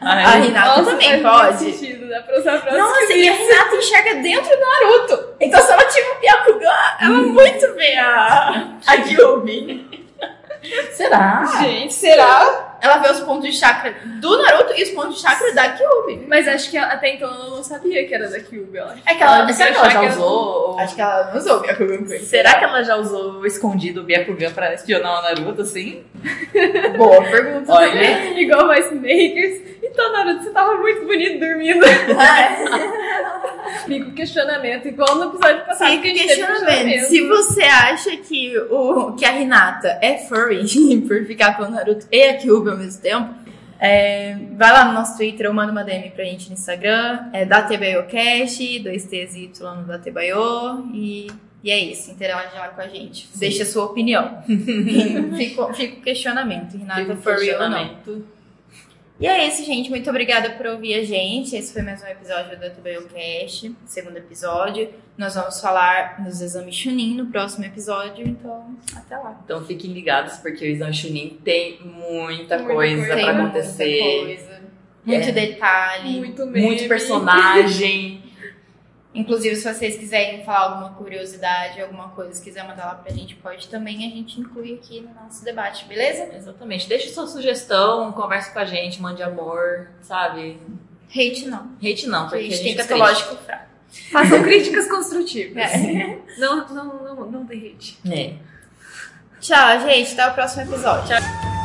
A Hinata Nossa, também pode. sentido. Dá pra usar pra Nossa, e a Hinata enxerga dentro do Naruto. Então se ela tiver um Byakugan, ela muito vê a, a. Será? Gente, será? Ela vê os pontos de chakra do Naruto e os pontos de chakra da Kyuubi. Mas acho que até então ela não sabia que era da Kyuubi. Ela... É que ela, Será que ela já usou? Acho que ela não usou o Byakugan. Será que ela já usou escondido o Byakugan pra espionar o Naruto, assim? Boa pergunta Olha. também. Igual mais Makers. Então, Naruto, você tava muito bonito dormindo. Fica o questionamento, igual no episódio passado Fica que a gente teve questionamento. Se você acha que, o, que a Hinata é furry por ficar com o Naruto e a Kyuubi ao mesmo tempo, é, vai lá no nosso Twitter ou manda uma DM pra gente no Instagram. É DateBaiocast, 2T's e Y no Datebaio. E, e é isso, interaja lá com a gente. Deixa a sua opinião. fica, o questionamento. É o furry ou não. E é isso, gente. Muito obrigada por ouvir a gente. Esse foi mais um episódio do TubeioCast, segundo episódio. Nós vamos falar nos exames Chunin no próximo episódio, então até lá. Então fiquem ligados, porque o exame Chunin tem muita, Muita coisa coisa. pra Tem acontecer. Muita coisa, muito É. detalhe. Muito. Muito personagem. Inclusive, se vocês quiserem falar alguma curiosidade, alguma coisa, quiser mandar lá pra gente, pode também, a gente inclui aqui no nosso debate, beleza? Exatamente. Deixe sua sugestão, converse com a gente, mande amor, sabe? Hate não. Hate não, porque a gente tem é catológico fraco. Façam críticas construtivas. É. Não, não, não, não derrete. É. Tchau, gente. Até o próximo episódio. Tchau.